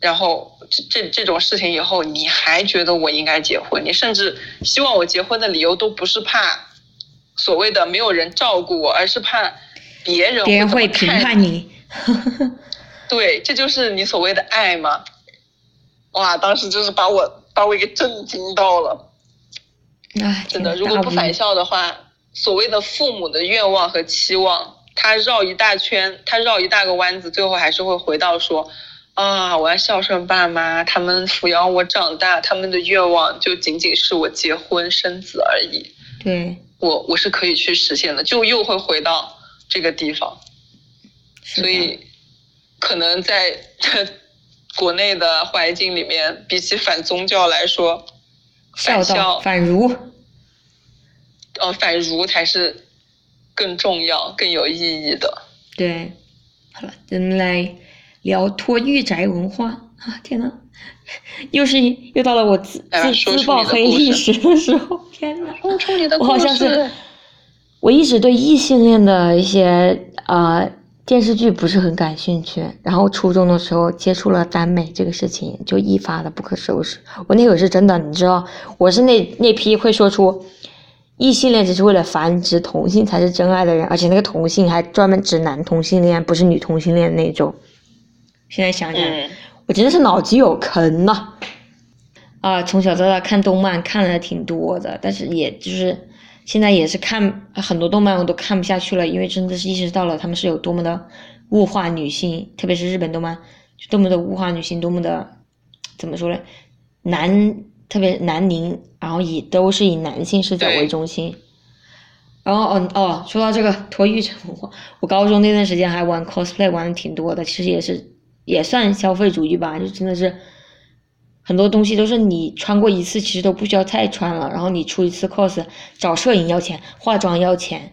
然后这这这种事情以后，你还觉得我应该结婚？你甚至希望我结婚的理由都不是怕所谓的没有人照顾我，而是怕别人别人会评判你。对，这就是你所谓的爱吗？哇，当时就是把我把我给震惊到了。哎，真的，如果不返校的话，所谓的父母的愿望和期望，他绕一大圈，他绕一大个弯子，最后还是会回到说，啊，我要孝顺爸妈，他们抚养我长大，他们的愿望就仅仅是我结婚生子而已。对，我我是可以去实现的，就又会回到这个地方。所以，可能在国内的环境里面，比起反宗教来说，孝道返校反儒，呃，反儒才是更重要、更有意义的。对，好了，咱们来聊脱育宅文化啊！天呐，又是又到了我自自自曝黑历史的时候，天呐，说出你的我好故像是。我一直对异性恋的一些呃电视剧不是很感兴趣，然后初中的时候接触了耽美这个事情，就一发的不可收拾。我那会儿是真的，你知道，我是那那批会说出异性恋只是为了繁殖，同性才是真爱的人，而且那个同性还专门指男同性恋，不是女同性恋那种。现在想想，嗯，我真的是脑子有坑呐、啊！从小到大看动漫看了挺多的，但是也就是现在也是看很多动漫我都看不下去了，因为真的是意识到了他们是有多么的物化女性，特别是日本动漫，多么的物化女性，多么的怎么说呢？男特别男凝，然后以都是以男性视角为中心。然后哦哦，说到这个脱玉成文化，我高中那段时间还玩 cosplay 玩的挺多的，其实也是也算消费主义吧，就真的是很多东西都是你穿过一次，其实都不需要再穿了。然后你出一次 cos，找摄影要钱，化妆要钱，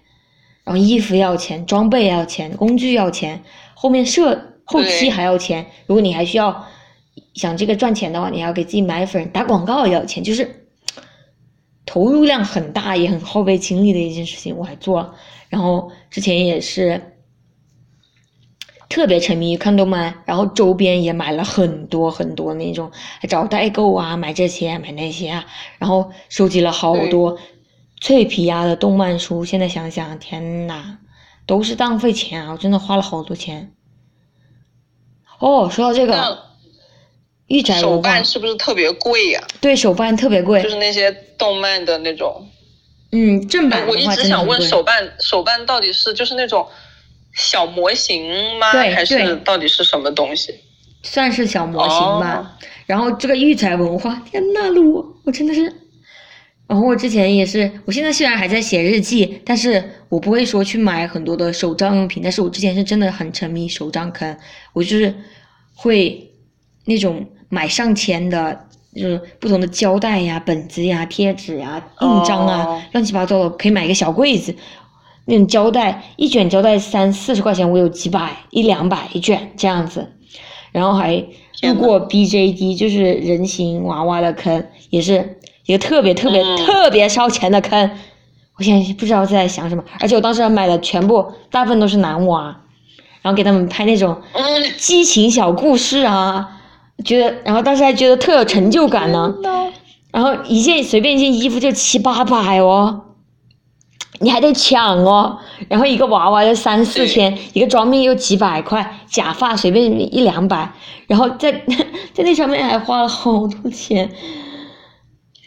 然后衣服要钱，装备要钱，工具要钱，后面摄后期还要钱。如果你还需要想这个赚钱的话，你还要给自己买粉，打广告也要钱，就是投入量很大，也很耗费精力的一件事情，我还做了。然后之前也是特别沉迷于看动漫，然后周边也买了很多很多那种，还找代购啊，买这些买那些啊，然后收集了好多脆皮啊的动漫书。现在想想，天呐，都是浪费钱啊！我真的花了好多钱。哦，说到这个那，御宅文化手办，是不是特别贵呀、对手办特别贵就，是那些动漫的那种。嗯，正版我一直想问。手办，手办到底是就是那种小模型吗？对还是到底是什么东西？算是小模型吧。哦然后这个育才文化，天呐，路，我真的是。然后我之前也是，我现在虽然还在写日记，但是我不会说去买很多的手账用品，但是我之前是真的很沉迷手账坑，我就是会那种买上千的，就是不同的胶带呀、本子呀、贴纸呀、印章啊，哦乱七八糟的，可以买一个小柜子。那种胶带，一卷胶带三四十块钱，我有几百、一两百一卷这样子。然后还路过 BJD，就是人形娃娃的坑，也是一个特别特别、嗯特别烧钱的坑。我现在不知道在想什么，而且我当时买的全部大部分都是男娃，然后给他们拍那种嗯，激情小故事啊，觉得，然后当时还觉得特有成就感呢。然后一件随便一件衣服就七八百哦，你还得抢哦。然后一个娃娃要三四千，一个妆面又几百块，假发随便一两百，然后在 在那上面还花了好多钱。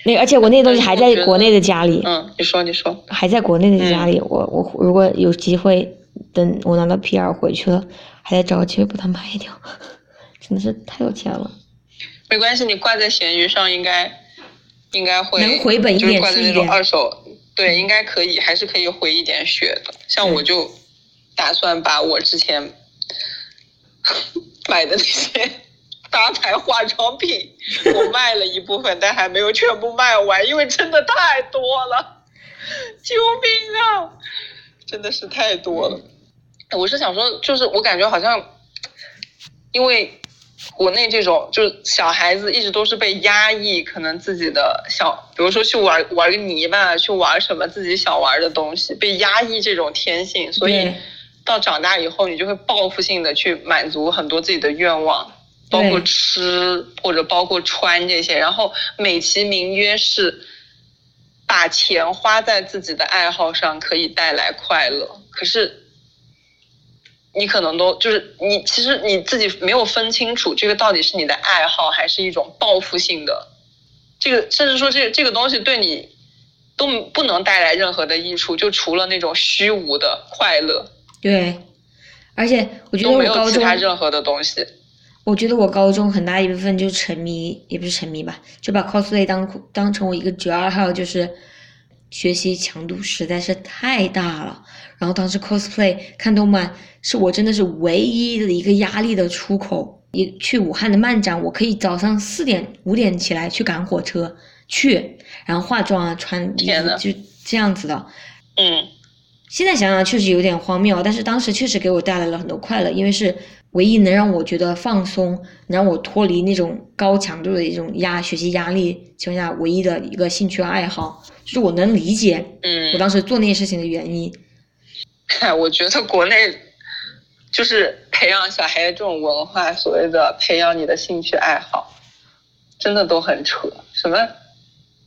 那而且我那东西还在国内的家里，嗯，你说你说，还在国内的家里。我我如果有机会，等我拿到 PR 回去了，还得找个机会把它卖掉。真的是太有钱了。没关系，你挂在闲鱼上应该应该会能回本一就是点挂在那种是一点二手，对，应该可以，还是可以回一点血的。像嗯我就打算把我之前买的那些大牌化妆品，我卖了一部分，但还没有全部卖完，因为真的太多了，救命啊！真的是太多了。我是想说，就是我感觉好像，因为国内这种就是小孩子一直都是被压抑，可能自己的小，比如说去玩玩个泥巴，去玩什么自己想玩的东西，被压抑这种天性，所以到长大以后，你就会报复性的去满足很多自己的愿望，包括吃或者包括穿这些，然后美其名曰是把钱花在自己的爱好上可以带来快乐，可是你可能都就是你其实你自己没有分清楚这个到底是你的爱好还是一种报复性的，这个甚至说这这个东西对你都不能带来任何的益处，就除了那种虚无的快乐，对，而且我觉得我没有其他任何的东西。我觉得我高中很大一部分就沉迷，也不是沉迷吧，就把 cosplay 当当成我一个主要爱好，就是学习强度实在是太大了。然后当时 cosplay 看动漫是我真的是唯一的一个压力的出口。一去武汉的漫展，我可以早上四点五点起来去赶火车去，然后化妆啊穿衣服就这样子的。嗯，现在想想确实有点荒谬，但是当时确实给我带来了很多快乐，因为是唯一能让我觉得放松，能让我脱离那种高强度的一种压学习压力情况下唯一的一个兴趣爱好，就是我能理解嗯我当时做那些事情的原因。嗨，我觉得国内就是培养小孩的这种文化，所谓的培养你的兴趣爱好，真的都很扯。什么，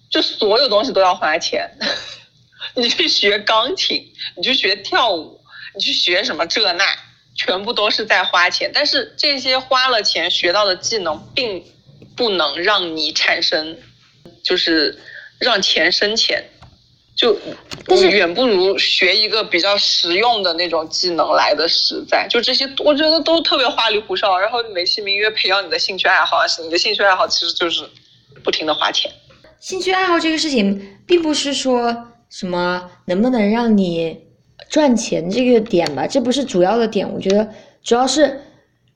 就所有东西都要花钱。你去学钢琴，你去学跳舞，你去学什么这那，全部都是在花钱。但是这些花了钱学到的技能，并不能让你产生，就是让钱生钱。就但是远不如学一个比较实用的那种技能来的实在。就这些，我觉得都特别花里胡哨。然后美其名曰培养你的兴趣爱好，你的兴趣爱好其实就是不停的花钱。兴趣爱好这个事情，并不是说什么能不能让你赚钱这个点吧，这不是主要的点。我觉得主要是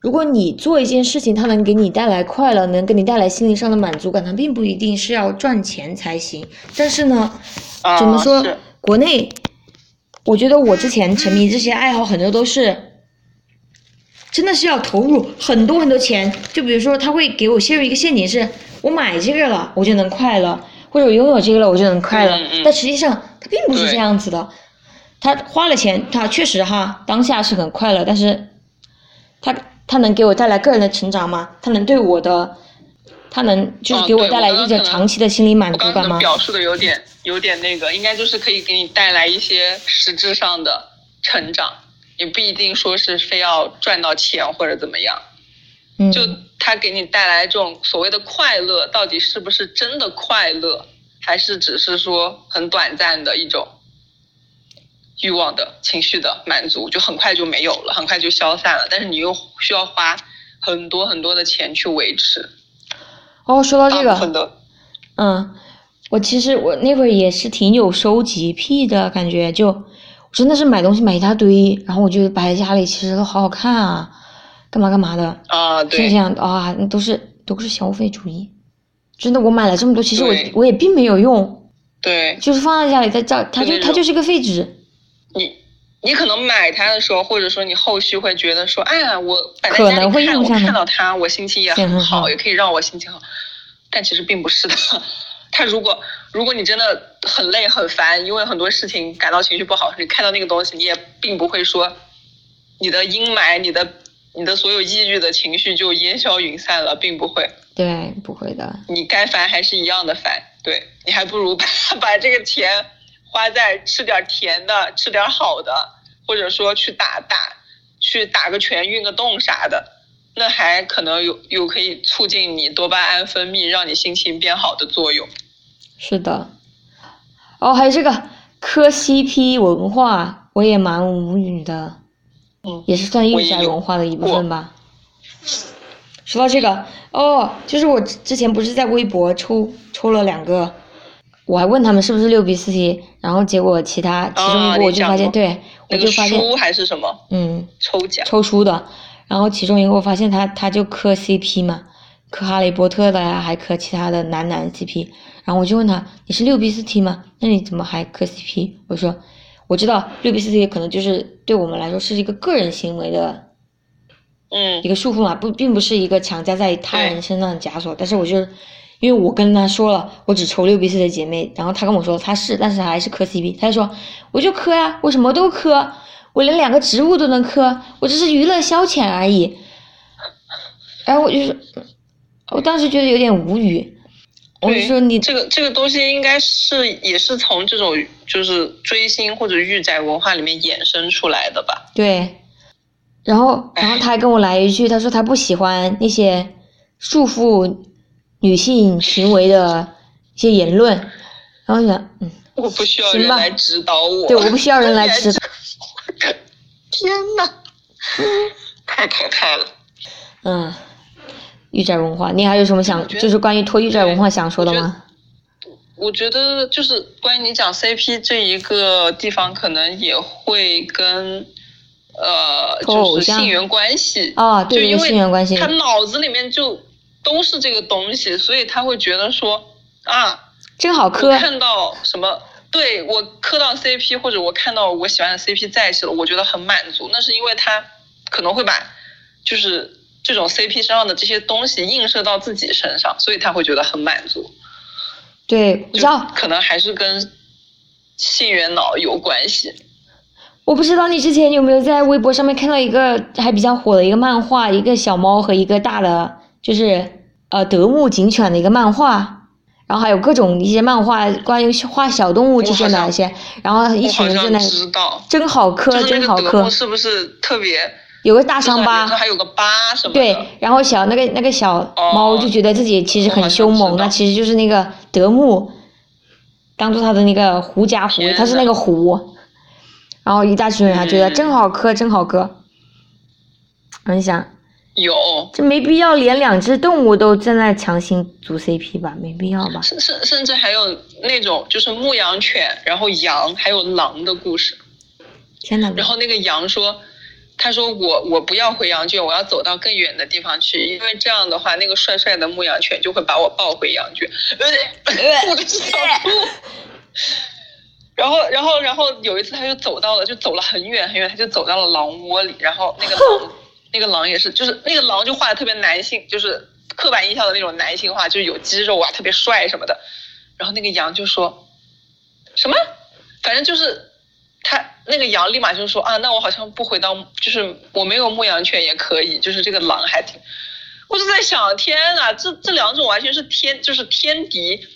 如果你做一件事情，它能给你带来快乐，能给你带来心理上的满足感，它并不一定是要赚钱才行。但是呢，啊怎么说是？国内，我觉得我之前沉迷这些爱好，很多都是真的是要投入很多很多钱。就比如说，他会给我陷入一个陷阱是，我买这个了，我就能快乐，或者我拥有这个了，我就能快乐。嗯嗯但实际上，它并不是这样子的。他花了钱，他确实哈当下是很快乐，但是他他能给我带来个人的成长吗？他能对我的，他能就是哦给我带来一种长期的心理满足感吗？表述的有点有点那个，应该就是可以给你带来一些实质上的成长，也不一定说是非要赚到钱或者怎么样。嗯，就它给你带来这种所谓的快乐，到底是不是真的快乐，还是只是说很短暂的一种欲望的情绪的满足，就很快就没有了，很快就消散了。但是你又需要花很多很多的钱去维持。哦，说到这个，嗯，我其实我那会儿也是挺有收集癖的感觉，就我真的是买东西买一大堆，然后我就摆在家里，其实都好好看啊，干嘛干嘛的，啊，是这，样啊，那都是都是消费主义。真的，我买了这么多，其实我我也并没有用，对就是放在家里在照，它就它就是个废纸。你。可能买它的时候，或者说你后续会觉得说，哎呀，我摆在家里看，我看到它，我心情也很好也可以让我心情好。但其实并不是的。它如果如果你真的很累很烦，因为很多事情感到情绪不好，你看到那个东西，你也并不会说你的阴霾、你的你的所有抑郁的情绪就烟消云散了，并不会。对，不会的。你该烦还是一样的烦，对你还不如把 把这个钱花在吃点甜的、吃点好的，或者说去打打去打个拳、运个动啥的，那还可能有有可以促进你多巴胺分泌，让你心情变好的作用。是的。哦，还有这个磕 CP 文化，我也蛮无语的，嗯也是算我也有御宅文化的一部分吧。说到这个，哦，就是我之之前不是在微博抽抽了两个，我还问他们是不是六 B 四 T，然后结果其他其中一啊个我就发现，对，我就发现，书还是什么嗯，抽奖？抽书的，然后其中一个我发现他他就磕 CP 嘛，磕哈利波特的呀，还磕其他的男男 CP，然后我就问他你是六 B 四 T 吗？那你怎么还磕 CP？我说我知道六 B 四 T 可能就是对我们来说是一个个人行为的嗯一个束缚嘛，不并不是一个强加在他人身上的枷锁，但是我就是。因为我跟他说了，我只抽六 B 四的姐妹，然后他跟我说他是，但是还是磕 CP，他就说我就磕呀，我什么都磕，我连两个植物都能磕，我只是娱乐消遣而已。然后我就说，我当时觉得有点无语，我就说你这个这个东西应该是也是从这种就是追星或者御宅文化里面衍生出来的吧？对，然后然后他还跟我来一句，他说他不喜欢那些束缚女性行为的一些言论，然后我想，嗯，我不需要人来指导我。对，我不需要人来指导，天呐，太可怕了！嗯，御宅文化，你还有什么想就是关于脱御宅文化想说的吗？我觉得就是关于你讲 CP 这一个地方，可能也会跟呃，就是性缘关系啊对对就因为性缘关系他脑子里面就都是这个东西，所以他会觉得说啊，我真好磕，看到什么，对我磕到 CP 或者我看到我喜欢的 CP 在一起了，我觉得很满足。那是因为他可能会把就是这种 CP 身上的这些东西映射到自己身上，所以他会觉得很满足。对，我知道，可能还是跟性缘脑有关系。我不知道你之前有没有在微博上面看到一个还比较火的一个漫画，一个小猫和一个大的，就是呃德牧警犬的一个漫画，然后还有各种一些漫画关于画小动物之间的一些，然后一群人在那真好磕，真好磕是不是特别有个大伤疤，还有个疤什么的？对，然后小那个那个小猫哦就觉得自己其实很凶猛，那其实就是那个德牧当做他的那个狐假虎他是那个狐，然后一大群人还觉得嗯真好磕，真好磕。我就想，有，这没必要连两只动物都正在那强行组 CP 吧，没必要吧？甚甚甚至还有那种就是牧羊犬，然后羊还有狼的故事。天呐，然后那个羊说，他说我我不要回羊圈，我要走到更远的地方去，因为这样的话，那个帅帅的牧羊犬就会把我抱回羊圈。我的小兔。然后，然后，然后有一次他就走到了，就走了很远很远，他就走到了狼窝里。然后那个狼，那个狼也是，就是那个狼就画的特别男性，就是刻板印象的那种男性化，就是有肌肉啊，特别帅什么的。然后那个羊就说，什么？反正就是他那个羊立马就说啊，那我好像不回到，就是我没有牧羊犬也可以，就是这个狼还挺。我就在想，天呐，这这两种完全是天，就是天敌，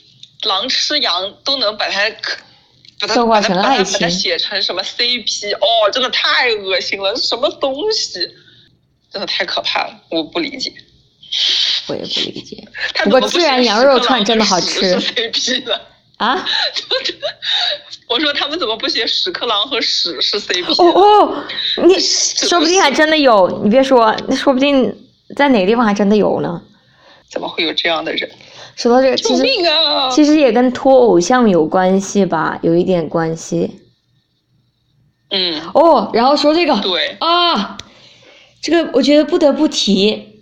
狼吃羊都能把它。刻把它把它，把它写成什么 CP？哦，真的太恶心了，什么东西？真的太可怕了，我不理解。我也不理解。不过孜然羊肉串真的好吃。CP 的啊？我说他们怎么不写屎壳郎和屎是 CP？哦哦，你 说不定还真的有，你别说，那说不定在哪个地方还真的有呢。怎么会有这样的人？说到这个，其实其实也跟脱偶像有关系吧，有一点关系。嗯。哦，然后说这个。对。啊，这个我觉得不得不提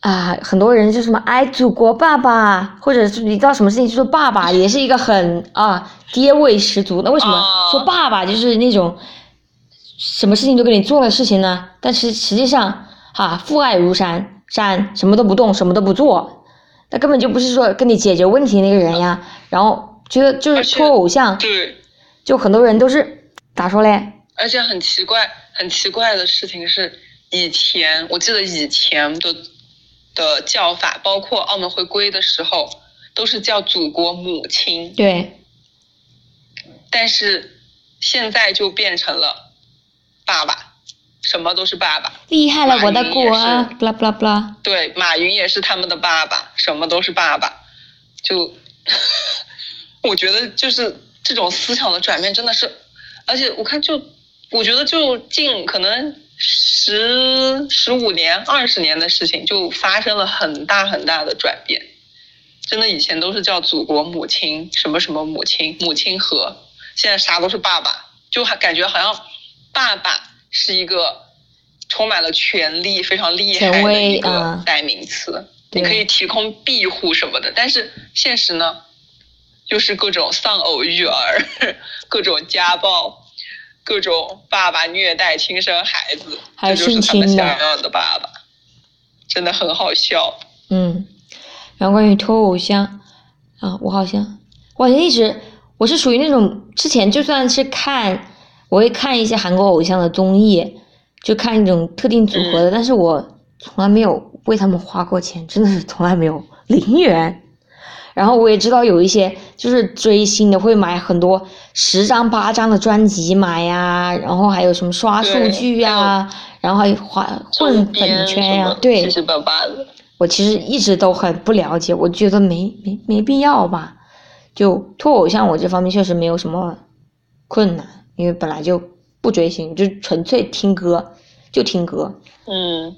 啊，很多人就什么哎祖国爸爸，或者是你知道什么事情就说爸爸，也是一个很啊爹味十足。那为什么说爸爸就是那种什么事情都给你做的事情呢？但是实际上哈，父爱如山，山什么都不动，什么都不做。那根本就不是说跟你解决问题那个人呀，然后觉得就是拖偶像，对，就很多人都是咋说嘞？而且很奇怪，很奇怪的事情是，以前我记得以前的的叫法，包括澳门回归的时候，都是叫祖国母亲，对，但是现在就变成了爸爸。什么都是爸爸，厉害了我的国，不啦不啦不啦。对，马云也是他们的爸爸，什么都是爸爸，就，我觉得就是这种思想的转变真的是，而且我看就，我觉得就近可能十十五年、二十年的事情，就发生了很大很大的转变。真的以前都是叫祖国母亲，什么什么母亲，母亲河，现在啥都是爸爸，就还感觉好像爸爸。是一个充满了权力、非常厉害的一个代名词，你可以提供庇护什么的。但是现实呢，就是各种丧偶育儿、各种家暴、各种爸爸虐待亲生孩子，这就是他们想要的爸爸，真的很好笑。嗯，然后关于脱偶像啊，我好像我好像一直我是属于那种之前就算是看。我会看一些韩国偶像的综艺，就看一种特定组合的，但是我从来没有为他们花过钱，真的是从来没有零元。然后我也知道有一些就是追星的会买很多十张八张的专辑买呀，然后还有什么刷数据呀，然后还花混粉圈呀，对。七七八八的。我其实一直都很不了解，我觉得没没没必要吧。就脱偶像，我这方面确实没有什么困难。因为本来就不追星，就纯粹听歌，就听歌。嗯，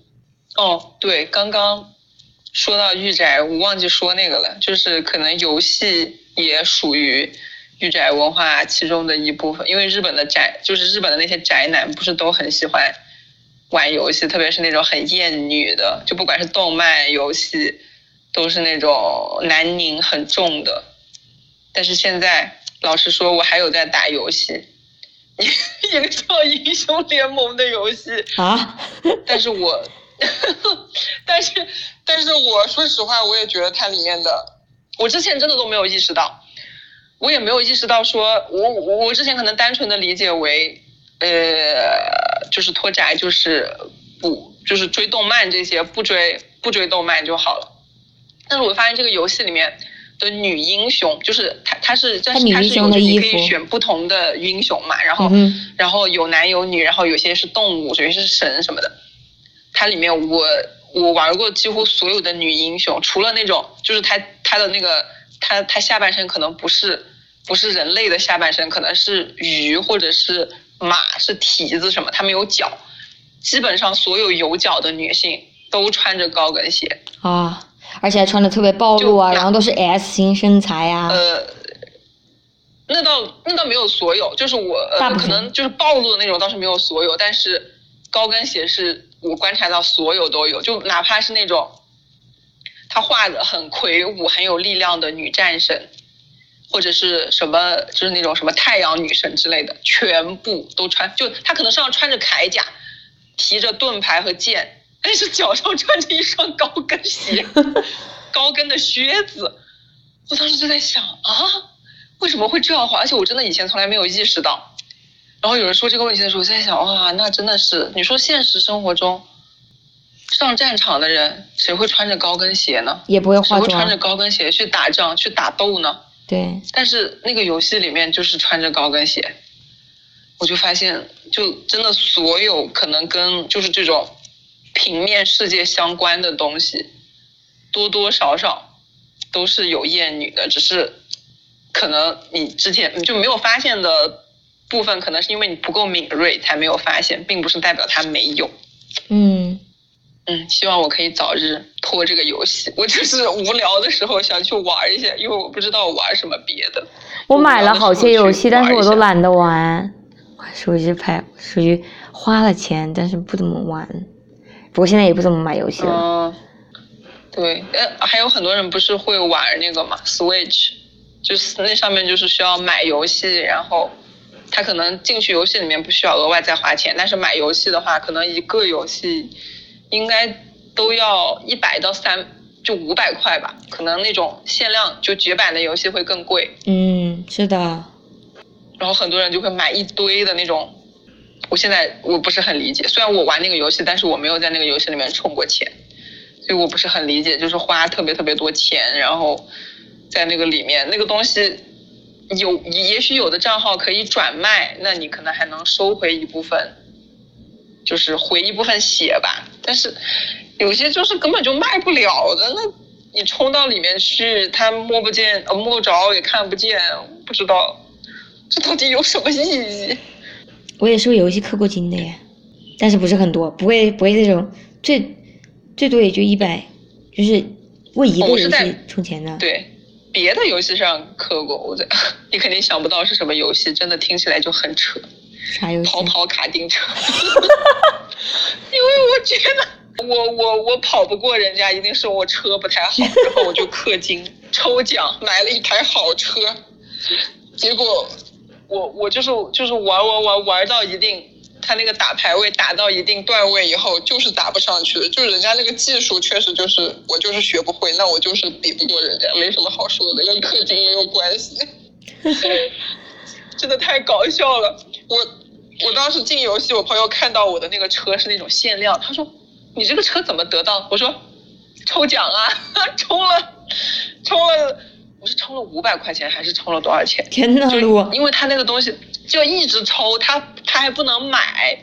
哦，对，刚刚说到御宅，我忘记说那个了，就是可能游戏也属于御宅文化其中的一部分。因为日本的宅，就是日本的那些宅男，不是都很喜欢玩游戏，特别是那种很厌女的，就不管是动漫游戏，都是那种男凝很重的。但是现在，老实说，我还有在打游戏。一个叫英雄联盟的游戏啊，但是我，但是，但是我说实话，我也觉得它里面的，我之前真的都没有意识到，我也没有意识到说，我我之前可能单纯的理解为，呃，就是脱宅，就是不就是追动漫这些，不追不追动漫就好了，但是我发现这个游戏里面。的女英雄就是她，她是但是她是有你可以选不同的英雄嘛，然后然后有男有女，然后有些是动物，有些是神什么的。它里面我我玩过几乎所有的女英雄，除了那种就是她她的那个她她下半身可能不是不是人类的下半身，可能是鱼或者是马是蹄子什么，她没有脚。基本上所有有脚的女性都穿着高跟鞋啊。而且还穿的特别暴露啊，然后都是 S 型身材呀。呃，那倒那倒没有所有，就是我可能就是暴露的那种倒是没有所有，但是高跟鞋是我观察到所有都有，就哪怕是那种她画的很魁梧、很有力量的女战神，或者是什么就是那种什么太阳女神之类的，全部都穿，就她可能身上穿着铠甲，提着盾牌和剑，但是脚上穿着一双高跟鞋，高跟的靴子。我当时就在想啊，为什么会这样画？而且我真的以前从来没有意识到。然后有人说这个问题的时候，我在想，哇，那真的是你说现实生活中上战场的人，谁会穿着高跟鞋呢？也不会化谁会穿着。高跟鞋去打仗、去打斗呢？对，但是那个游戏里面就是穿着高跟鞋，我就发现，就真的所有可能跟就是这种平面世界相关的东西，多多少少都是有厌女的，只是可能你之前你就没有发现的部分，可能是因为你不够敏锐才没有发现，并不是代表它没有。嗯，嗯，希望我可以早日脱这个游戏。我就是无聊的时候想去玩一下，因为我不知道玩什么别的。我买了好些游戏，但是我都懒。得玩。我属于是拍，属于花了钱，但是不怎么玩。不过现在也不怎么买游戏了。嗯，对，呃，还有很多人不是会玩那个嘛，Switch，就是那上面就是需要买游戏，然后他可能进去游戏里面不需要额外再花钱，但是买游戏的话，可能一个游戏应该都要一百到三，就五百块吧，可能那种限量就绝版的游戏会更贵，嗯，是的，然后很多人就会买一堆的那种。我现在我不是很理解，虽然我玩那个游戏，但是我没有在那个游戏里面充过钱，所以我不是很理解，就是花特别特别多钱，然后在那个里面那个东西有，也许有的账号可以转卖，那你可能还能收回一部分，就是回一部分血吧。但是有些就是根本就卖不了的，那你冲到里面去，他摸不见，呃摸不着也看不见，不知道这到底有什么意义？我也是为游戏氪过金的耶，但是不是很多，不会不会那种最最多也就一百，就是为一个游戏充钱的。对，别的游戏上氪过，我在 你肯定想不到是什么游戏，真的听起来就很扯。啥游戏？跑跑卡丁车，因为我觉得我我我跑不过人家，一定是我车不太好，然后我就氪金抽奖买了一台好车，结果我我就是就是玩玩玩玩到一定。他那个打排位打到一定段位以后，就是打不上去的，就是人家那个技术确实就是我就是学不会，那我就是比不过人家，没什么好说的，跟氪金没有关系。真的太搞笑了。我我当时进游戏，我朋友看到我的那个车是那种限量，他说：“你这个车怎么得到？”我说：“抽奖啊，充了，充了，我是充了五百块钱还是充了多少钱？天呐，因为他那个东西就一直抽，他他还不能买，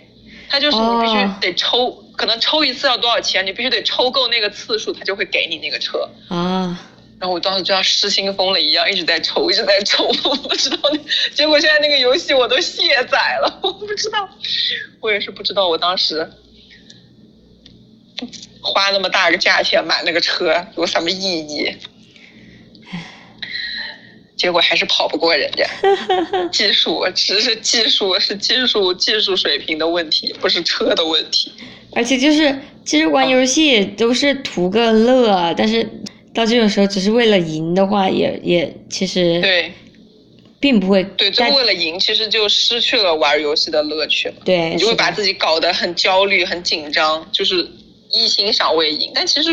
他就是你必须哦得抽，可能抽一次要多少钱，你必须得抽够那个次数，他就会给你那个车。啊！然后我当时就像失心疯了一样，一直在抽，一直在抽，我不知道那，结果现在那个游戏我都卸载了，我不知道，我也是不知道我当时花那么大个价钱买那个车有什么意义，结果还是跑不过人家，技术只是技术是技术技术水平的问题，不是车的问题。而且就是，其实玩游戏都是图个乐，但是到这种时候只是为了赢的话，也也其实对并不会对，就在为了赢，其实就失去了玩游戏的乐趣了。对你就会把自己搞得很焦虑、很紧张，就是一心想为赢。但其实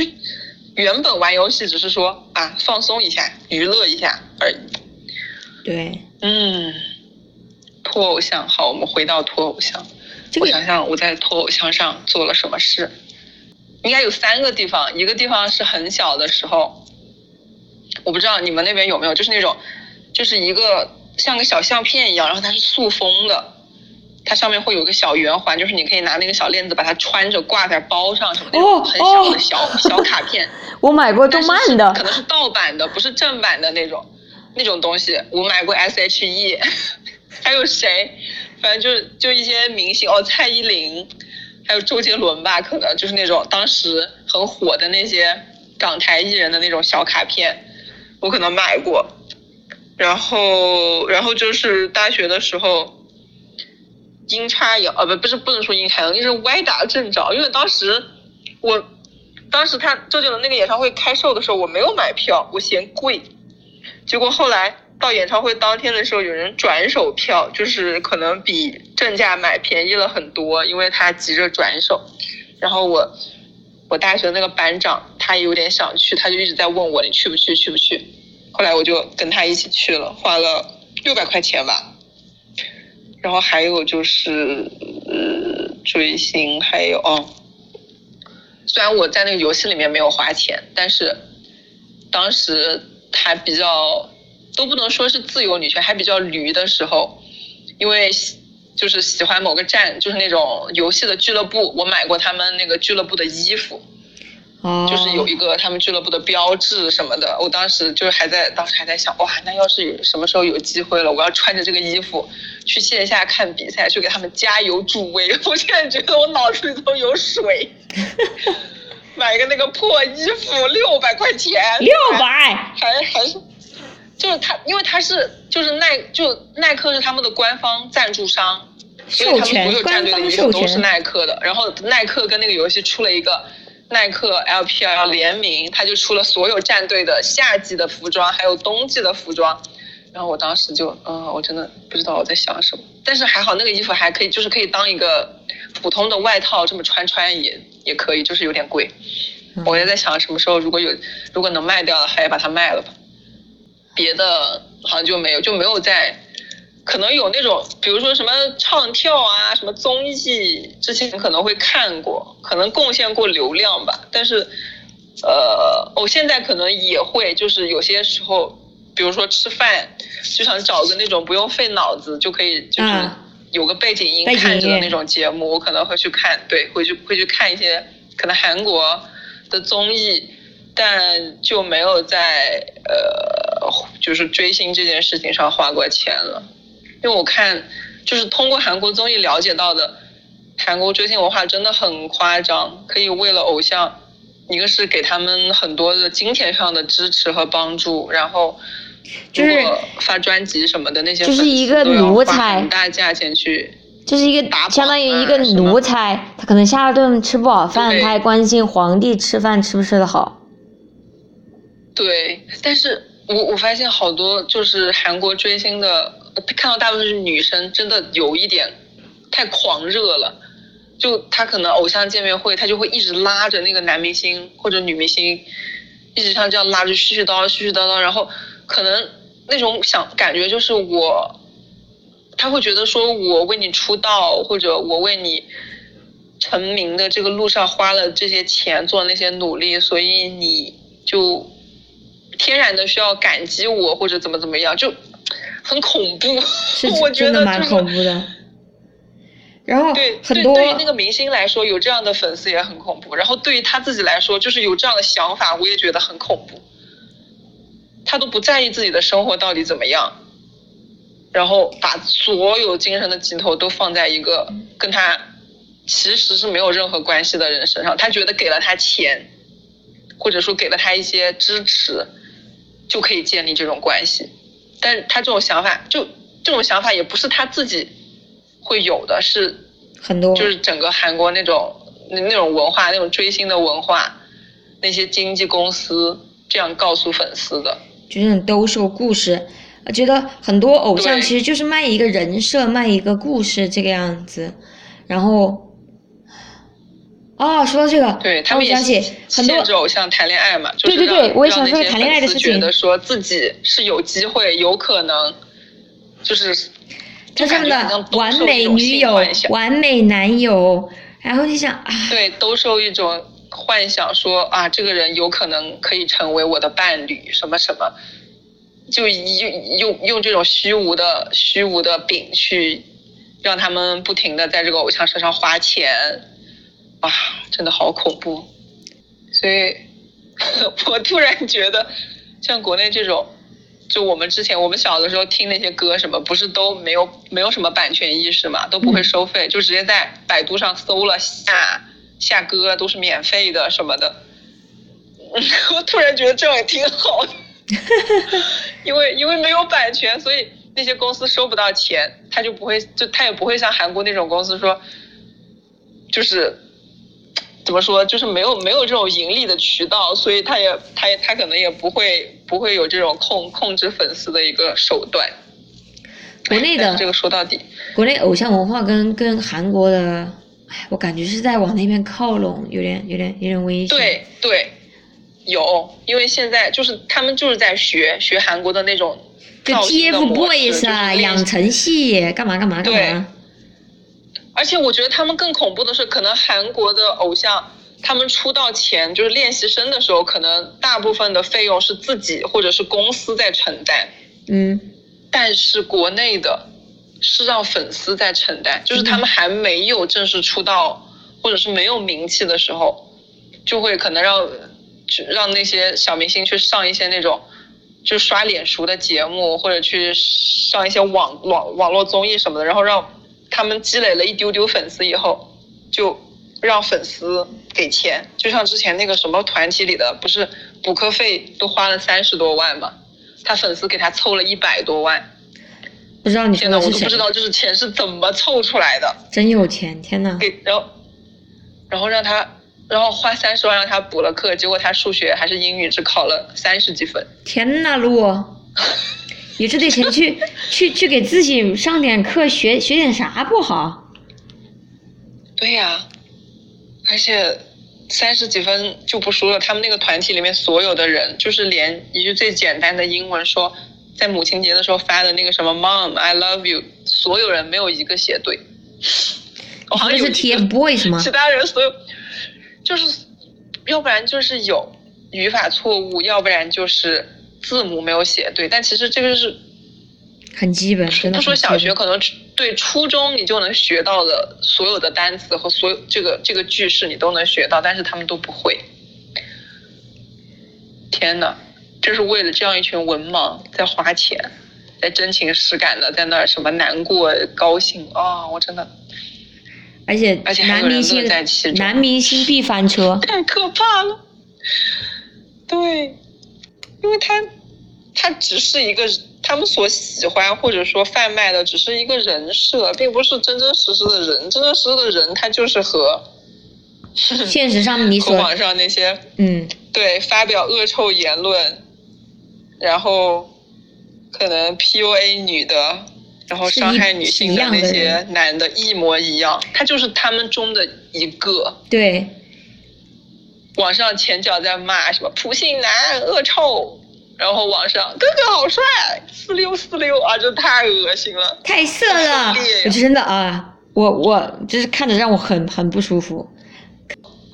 原本玩游戏只是说啊，放松一下、娱乐一下而已。对嗯，脱偶像，好，我们回到脱偶像。这个我想想，我在脱偶像上做了什么事？应该有三个地方，一个地方是很小的时候，我不知道你们那边有没有，就是那种，就是一个像个小相片一样，然后它是塑封的，它上面会有个小圆环，就是你可以拿那个小链子把它穿着挂在包上什么的，哦很小的小、小卡片。我买过动漫的可，能是盗版的，不是正版的那种那种东西。我买过 S.H.E，还有谁？反正就是就一些明星哦，蔡依林，还有周杰伦吧，可能就是那种当时很火的那些港台艺人的那种小卡片，我可能买过。然后，然后就是大学的时候，阴差阳呃不不是不能说阴差阳，就是歪打正着，因为当时我当时他周杰伦那个演唱会开售的时候，我没有买票，我嫌贵，结果后来到演唱会当天的时候，有人转手票，就是可能比正价买便宜了很多，因为他急着转手，然后我我大学那个班长他也有点想去，他就一直在问我你去不去？去不去，后来我就跟他一起去了，花了六百块钱吧。然后还有就是呃追星，还有哦，虽然我在那个游戏里面没有花钱，但是当时还比较都不能说是自由女权，还比较驴的时候，因为喜就是喜欢某个站，就是那种游戏的俱乐部，我买过他们那个俱乐部的衣服。哦，就是有一个他们俱乐部的标志什么的，我当时就是还在，当时还在想，哇，那要是有什么时候有机会了，我要穿着这个衣服去线下看比赛，去给他们加油助威。我现在觉得我脑子里头有水。买个那个破衣服六百块钱，六百，还还是，就是他，因为他是就是耐就耐克是他们的官方赞助商，所以他们所有战队的衣服都是耐克的。然后耐克跟那个游戏出了一个耐克 LPL 联名，他就出了所有战队的夏季的服装，还有冬季的服装。然后我当时就，嗯，我真的不知道我在想什么，但是还好那个衣服还可以，就是可以当一个普通的外套这么穿穿也也可以，就是有点贵。我也在想什么时候如果有如果能卖掉了，还把它卖了吧。别的好像就没有，就没有在，可能有那种，比如说什么唱跳啊，什么综艺，之前可能会看过，可能贡献过流量吧。但是，呃，我现在可能也会，就是有些时候。比如说吃饭，就想找个那种不用费脑子就可以，就是有个背景音看着的那种节目，我可能会去看，对，会去会去看一些可能韩国的综艺，但就没有在呃，就是追星这件事情上花过钱了，因为我看就是通过韩国综艺了解到的，韩国追星文化真的很夸张，可以为了偶像，一个是给他们很多的金钱上的支持和帮助，然后。就是发专辑什么的那些，就是一个奴才，很大价钱去，就是一个相当于一个奴才，他可能下顿吃不好饭，他还关心皇帝吃饭吃不吃得好。对，但是我我发现好多就是韩国追星的，看到大部分是女生，真的有一点太狂热了。就他可能偶像见面会，他就会一直拉着那个男明星或者女明星，一直像这样拉着絮絮叨叨絮絮叨叨，然后。可能那种想感觉就是我，他会觉得说我为你出道或者我为你成名的这个路上花了这些钱做那些努力，所以你就天然的需要感激我或者怎么怎么样，就很恐怖。是 真的蛮恐怖的。然后对很多对于那个明星来说，有这样的粉丝也很恐怖。然后对于他自己来说，就是有这样的想法，我也觉得很恐怖。他都不在意自己的生活到底怎么样，然后把所有精神的寄托都放在一个跟他其实是没有任何关系的人身上。他觉得给了他钱，或者说给了他一些支持，就可以建立这种关系。但是他这种想法，就这种想法也不是他自己会有的，是很多就是整个韩国那种那那种文化，那种追星的文化，那些经纪公司这样告诉粉丝的。就是兜售故事，我觉得很多偶像其实就是卖一个人设，卖一个故事这个样子。然后，哦，说到这个，对他们也很多偶像谈恋爱嘛，对对对，我也想说谈恋爱的事情。觉得说自己是有机会，有可能，就是他这样的完美女友、完美男友，然后你想啊，对，兜售一种。幻想说啊，这个人有可能可以成为我的伴侣，什么什么，就用用用这种虚无的虚无的饼去让他们不停的在这个偶像身上花钱，啊，真的好恐怖。所以，我突然觉得，像国内这种，就我们之前我们小的时候听那些歌什么，不是都没有没有什么版权意识嘛，都不会收费，就直接在百度上搜了下。下歌都是免费的什么的，我突然觉得这样也挺好的，因为因为没有版权，所以那些公司收不到钱，他就不会，就他也不会像韩国那种公司说，就是怎么说，就是没有没有这种盈利的渠道，所以他也他也他可能也不会不会有这种控控制粉丝的一个手段。国内的这个说到底，国内偶像文化跟跟韩国的，哎，我感觉是在往那边靠拢，有点有点有点危险。，对对，有，因为现在就是他们就是在学学韩国的那种的 TFBOYS 啊，养成系干嘛干嘛干对嘛。而且我觉得他们更恐怖的是，可能韩国的偶像，他们出道前就是练习生的时候，可能大部分的费用是自己或者是公司在承担，嗯，但是国内的是让粉丝在承担，就是他们还没有正式出道或者是没有名气的时候，就会可能让就让那些小明星去上一些那种。就刷脸熟的节目，或者去上一些网网网络综艺什么的，然后让他们积累了一丢丢粉丝以后，就让粉丝给钱。就像之前那个什么团体里的，不是补课费都花了三十多万嘛，他粉丝给他凑了一百多万。不知道你说天呐，的是谁我都不知？道就是钱是怎么凑出来的。真有钱，天呐！给然后然后让他。然后花三十万让他补了课，结果他数学还是英语只考了三十几分。天呐，路，你这点钱去去去给自己上点课，学学点啥不好？对呀、而且三十几分就不说了，他们那个团体里面所有的人，就是连一句最简单的英文说，在母亲节的时候发的那个什么 “Mom, I love you”，所有人没有一个写对。我好像是 TFBOYS 吗其？他人所有就是，要不然就是有语法错误，要不然就是字母没有写对。但其实这个是很基本，真的不说小学，可能对初中你就能学到的所有的单词和所有这个这个句式你都能学到，但是他们都不会。天呐，这是为了这样一群文盲在花钱，在真情实感的在那儿什么难过、高兴啊、我真的而且而且男明星在其中男明星必翻车，太可怕了。对，因为他他只是一个他们所喜欢或者说贩卖的只是一个人设，并不是真真实实的人。真真实实的人，他就是和现实上你所网上那些嗯对发表恶臭言论，然后可能 PUA 女的，然后伤害女性的的那些男的一模一样，他就是他们中的一个。对，网上前脚在骂什么普信男恶臭，然后网上哥哥好帅，四六四六啊，这太恶心了。太色了我真的啊，我我就是看着让我很很不舒服。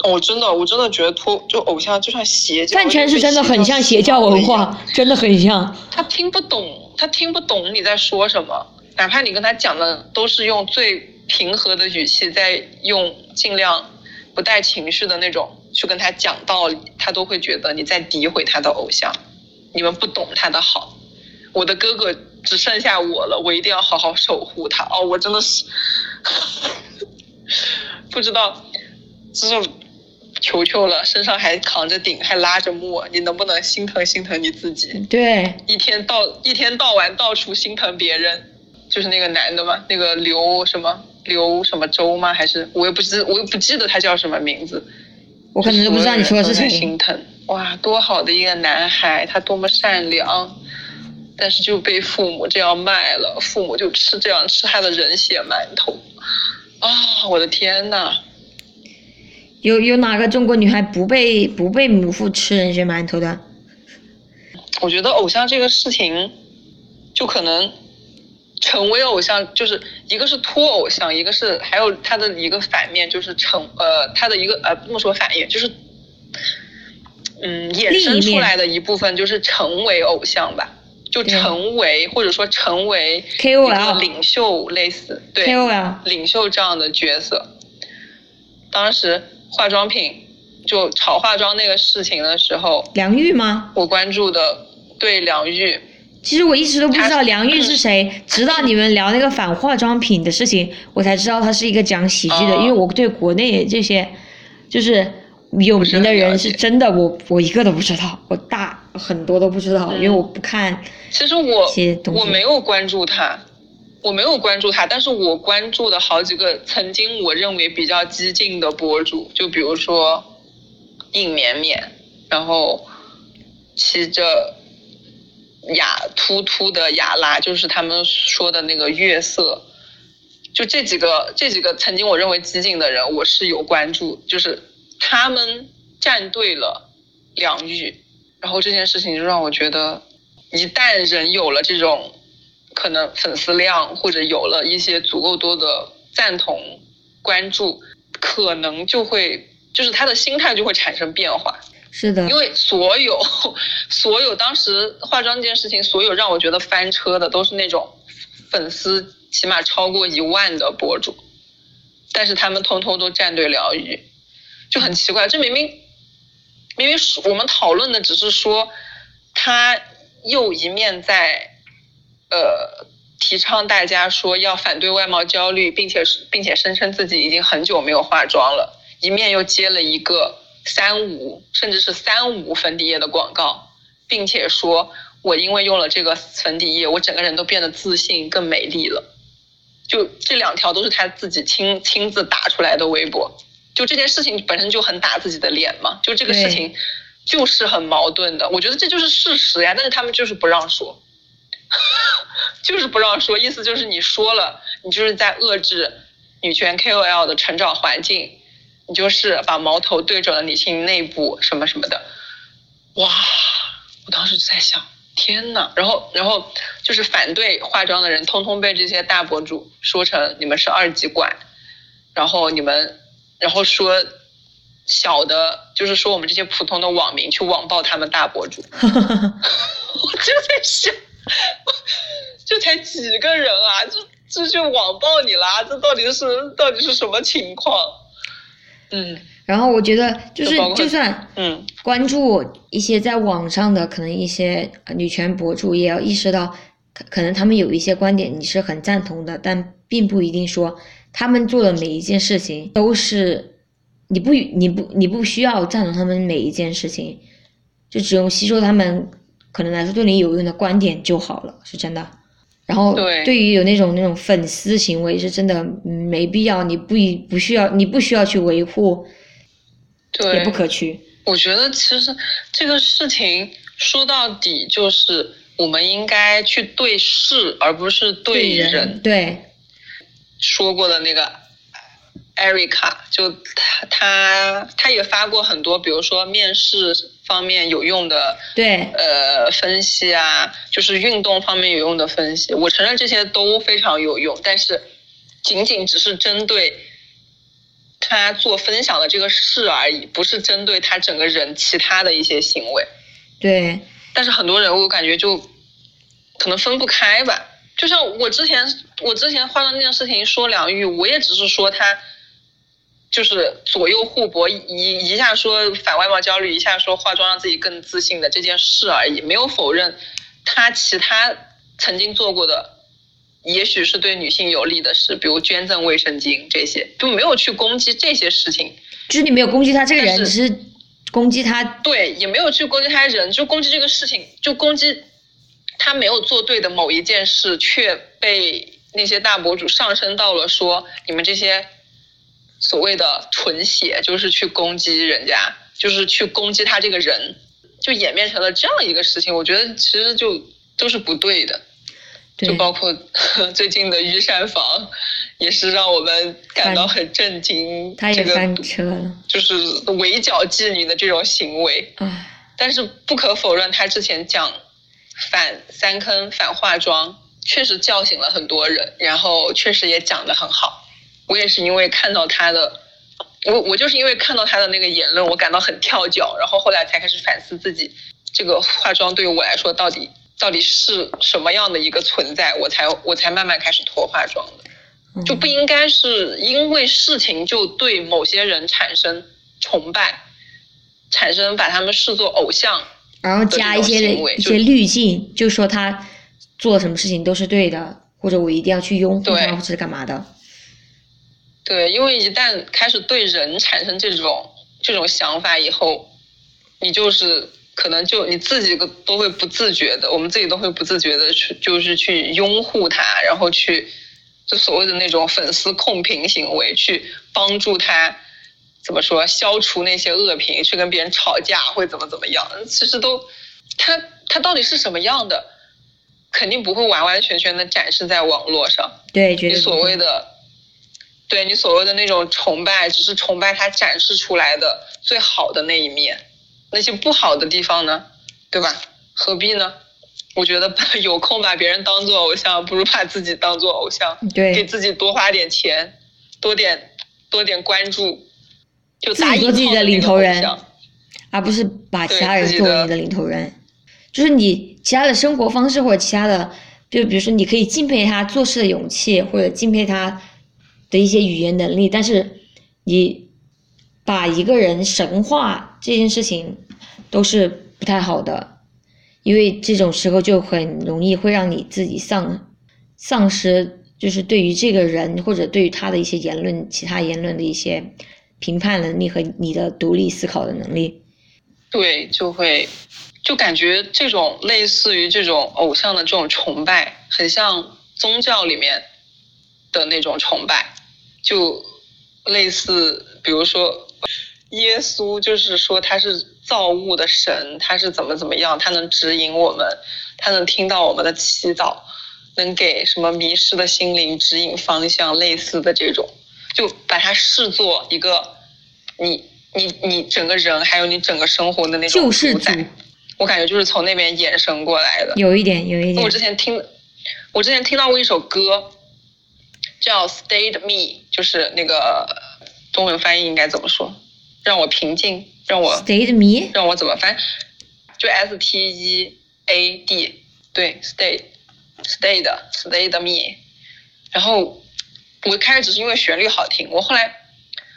我、真的，我真的觉得脱就偶像就像邪教，饭圈是真的很像邪教文化，真的很像。他听不懂，他听不懂你在说什么，哪怕你跟他讲的都是用最平和的语气，在用尽量不带情绪的那种去跟他讲道理，他都会觉得你在诋毁他的偶像，你们不懂他的好。我的哥哥只剩下我了，我一定要好好守护他。哦，我真的是 不知道，就是求求了，身上还扛着鼎，还拉着墨，你能不能心疼心疼你自己？对，一天到一天到晚到处心疼别人，就是那个男的嘛，那个刘什么刘什么周吗？还是我也不知我也不记得他叫什么名字。我可能都不知道你说的是谁。心疼哇，多好的一个男孩，他多么善良，但是就被父母这样卖了，父母就吃这样吃他的人血馒头啊！我的天呐！有有哪个中国女孩不被不被母父吃人血馒头的？我觉得偶像这个事情，就可能成为偶像，就是一个是托偶像，一个是还有他的一个反面，就是成呃他的一个呃不能说反面，就是嗯衍生出来的一部分就是成为偶像吧，就成为或者说成为 KOL 领袖类似对 KOL 领袖这样的角色。当时化妆品就炒化妆那个事情的时候，梁玉吗？我关注的对梁玉，其实我一直都不知道她梁玉是谁，直到你们聊那个反化妆品的事情，我才知道他是一个讲喜剧的。哦因为我对国内这些就是有名的人是真的，我我一个都不知道。我大很多都不知道，因为我不看其实我。我没有关注他，我没有关注他，但是我关注的好几个曾经我认为比较激进的博主，就比如说硬绵绵，然后骑着雅突突的雅拉，就是他们说的那个月色，就这几个这几个曾经我认为激进的人，我是有关注，就是他们站队了两域，然后这件事情就让我觉得，一旦人有了这种可能粉丝量，或者有了一些足够多的赞同、关注，可能就会就是他的心态就会产生变化。是的因，为所有 所有当时化妆这件事情，所有让我觉得翻车的都是那种粉丝起码超过一万的博主，但是他们通通都站队疗愈，就很奇怪。这明明明明是我们讨论的只是说他又一面在呃提倡大家说要反对外貌焦虑，并且并且声称自己已经很久没有化妆了，一面又接了一个三无甚至是三无粉底液的广告，并且说我因为用了这个粉底液，我整个人都变得自信更美丽了。就这两条都是他自己亲亲自打出来的微博，就这件事情本身就很打自己的脸嘛，就这个事情就是很矛盾的，我觉得这就是事实呀，但是他们就是不让说，就是不让说，意思就是你说了，你就是在遏制女权 KOL 的成长环境，你就是把矛头对准了女性内部什么什么的，哇！我当时就在想，天呐，然后然后就是反对化妆的人，通通被这些大博主说成你们是二极管，然后你们，然后说小的，就是说我们这些普通的网民去网暴他们大博主，我就在想，这才几个人啊，这这就网暴你啦，这到底是到底是什么情况？嗯然后我觉得就是就算嗯关注一些在网上的可能一些呃女权博主，也要意识到，可可能他们有一些观点你是很赞同的，但并不一定说他们做的每一件事情都是你不你不你不需要赞同他们每一件事情，就只用吸收他们可能来说对你有用的观点就好了，是真的。然后对对于有那种那种粉丝行为是真的嗯没必要，你不一不需要你不需要去维护，对，也不可取。我觉得其实这个事情说到底就是我们应该去对事，而不是对人。对说过的那个艾瑞卡，就他他他也发过很多，比如说面试方面有用的对呃分析啊，就是运动方面有用的分析。我承认这些都非常有用，但是仅仅只是针对他做分享的这个事而已，不是针对他整个人其他的一些行为。对但是很多人我感觉就可能分不开吧。就像我之前我之前化妆那件事情说梁玉，我也只是说他就是左右互搏，一一下说反外貌焦虑，一下说化妆让自己更自信的这件事而已，没有否认他其他曾经做过的。也许是对女性有利的事，比如捐赠卫生巾这些，就没有去攻击这些事情。就是你没有攻击他这个人，只是攻击他。对，也没有去攻击他人，就攻击这个事情，就攻击他没有做对的某一件事，却被那些大博主上升到了说你们这些所谓的纯血，就是去攻击人家，就是去攻击他这个人，就演变成了这样一个事情。我觉得其实就都是不对的。对就包括 最近的御膳房，也是让我们感到很震惊。这个他也翻车了，就是围剿妓女的这种行为。唉，但是不可否认，他之前讲反三坑、反化妆，确实叫醒了很多人，然后确实也讲得很好。我也是因为看到他的，我我就是因为看到他的那个言论，我感到很跳脚，然后后来才开始反思自己，这个化妆对于我来说到底到底是什么样的一个存在，我才我才慢慢开始脱化妆的。嗯就不应该是因为事情就对某些人产生崇拜，产生把他们视作偶像。然后加一些一些滤镜，就说他做什么事情都是对的，或者我一定要去拥护对他，或者是干嘛的。对，因为一旦开始对人产生这种这种想法以后，你就是可能就你自己都会不自觉的，我们自己都会不自觉的去，就是去拥护他，然后去就所谓的那种粉丝控评行为，去帮助他怎么说消除那些恶评，去跟别人吵架会怎么怎么样？其实都他他到底是什么样的，肯定不会完完全全的展示在网络上。对，你所谓的对你所谓的那种崇拜，只是崇拜他展示出来的最好的那一面。那些不好的地方呢，对吧？何必呢？我觉得 有空把别人当做偶像，不如把自己当做偶像，对，给自己多花点钱，多点多点关注，就自己做自己的领头人，而不是把其他人作为你的领头人。就是你其他的生活方式或者其他的，就比如说你可以敬佩他做事的勇气，或者敬佩他的一些语言能力，但是你。把一个人神化这件事情都是不太好的，因为这种时候就很容易会让你自己丧丧失，就是对于这个人或者对于他的一些言论、其他言论的一些评判能力和你的独立思考的能力。对，就会就感觉这种类似于这种偶像的这种崇拜，很像宗教里面的那种崇拜，就类似比如说。耶稣就是说他是造物的神，他是怎么怎么样，他能指引我们，他能听到我们的祈祷，能给什么迷失的心灵指引方向，类似的这种，就把它视作一个你你你整个人还有你整个生活的那种主宰。我感觉就是从那边衍生过来的，有一点有一点。我之前听，我之前听到过一首歌，叫《Stayed Me》，就是那个。中文翻译应该怎么说？让我平静，让我 stayed me，让我怎么翻？就 S T E A D，对，stay，stay 的，stay 的 me。然后我开始只是因为旋律好听，我后来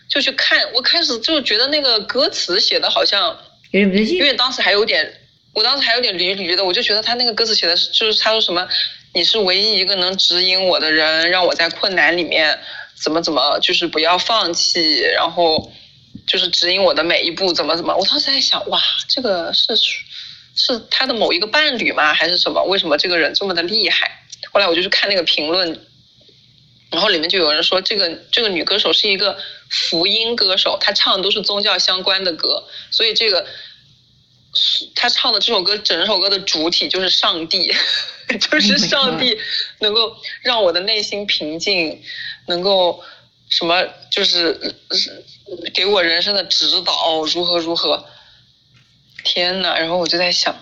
就去看，我开始就觉得那个歌词写的好像有点不对劲，因为当时还有点，我当时还有点驴驴的，我就觉得他那个歌词写的是，就是他说什么，你是唯一一个能指引我的人，让我在困难里面。怎么怎么就是不要放弃，然后就是指引我的每一步，怎么怎么？我当时在想，哇，这个是是他的某一个伴侣吗？还是什么？为什么这个人这么的厉害？后来我就去看那个评论，然后里面就有人说，这个这个女歌手是一个福音歌手，她唱的都是宗教相关的歌，所以这个她唱的这首歌，整首歌的主体就是上帝，就是上帝能够让我的内心平静。能够什么就是给我人生的指导，如何如何？天呐，然后我就在想，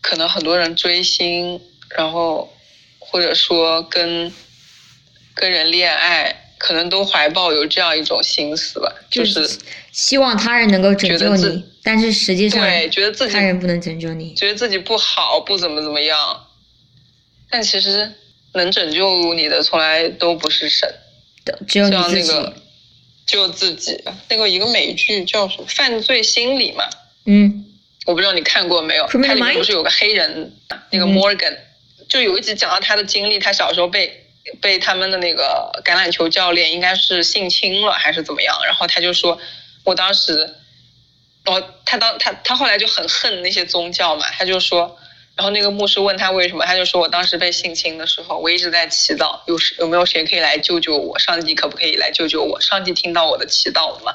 可能很多人追星，然后或者说跟跟人恋爱，可能都怀抱有这样一种心思吧，就是希望他人能够拯救你，但是实际上对，觉得自己他人不能拯救你，觉得自己不好，不怎么怎么样，但其实。能拯救你的从来都不是神，只有你自己。就自己。那个一个美剧叫什么《犯罪心理》嘛？嗯，我不知道你看过没有？它里面不是有个黑人，那个 Morgan，就有一集讲到他的经历，他小时候被被他们的那个橄榄球教练应该是性侵了还是怎么样？然后他就说，我当时，我他当他他后来就很恨那些宗教嘛，他就说。然后那个牧师问他为什么，他就说：“我当时被性侵的时候，我一直在祈祷，有有没有谁可以来救救我？上帝可不可以来救救我？上帝听到我的祈祷了吗？”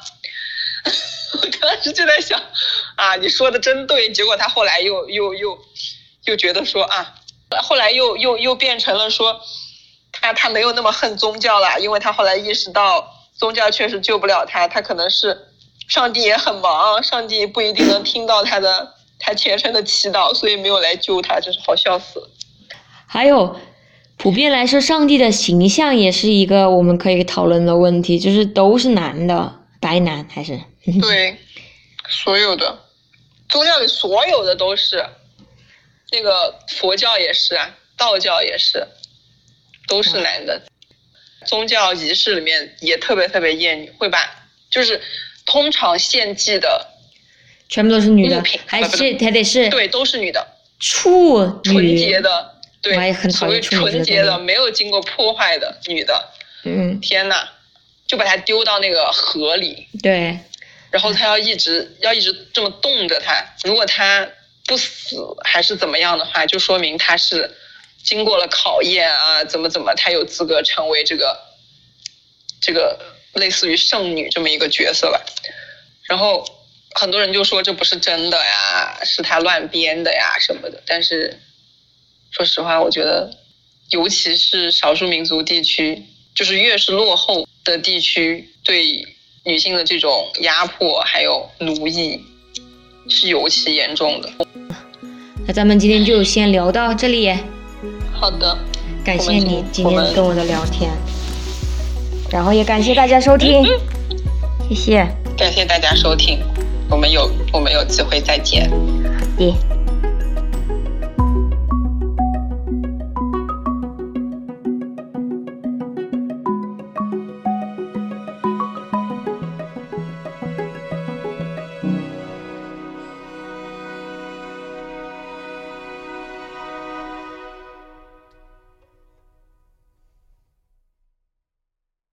我当时就在想，啊，你说的真对。结果他后来又又又又觉得说啊，后来又又又变成了说，他他没有那么恨宗教了，因为他后来意识到宗教确实救不了他，他可能是上帝也很忙，上帝不一定能听到他的。他虔诚的祈祷，所以没有来救他，真是好笑死了。还有，普遍来说，上帝的形象也是一个我们可以讨论的问题，就是都是男的，白男还是？对，所有的宗教里所有的都是，那个佛教也是啊，道教也是，都是男的。宗教仪式里面也特别特别厌女，会把就是通常献祭的。全部都是女的，还是还得是对，都是女的，处纯洁的，对，所谓纯洁的，没有经过破坏的女的。嗯，天呐，就把它丢到那个河里。对，然后他要一直要一直这么冻着它。如果它不死还是怎么样的话，就说明它是经过了考验啊，怎么怎么，它有资格成为这个这个类似于圣女这么一个角色吧。然后很多人就说这不是真的呀，是他乱编的呀什么的。但是说实话，我觉得，尤其是少数民族地区，就是越是落后的地区，对女性的这种压迫还有奴役是尤其严重的。那咱们今天就先聊到这里，好的，感谢你今天跟我的聊天，然后也感谢大家收听，谢谢，感谢大家收听，我们有我们有机会再见。好的。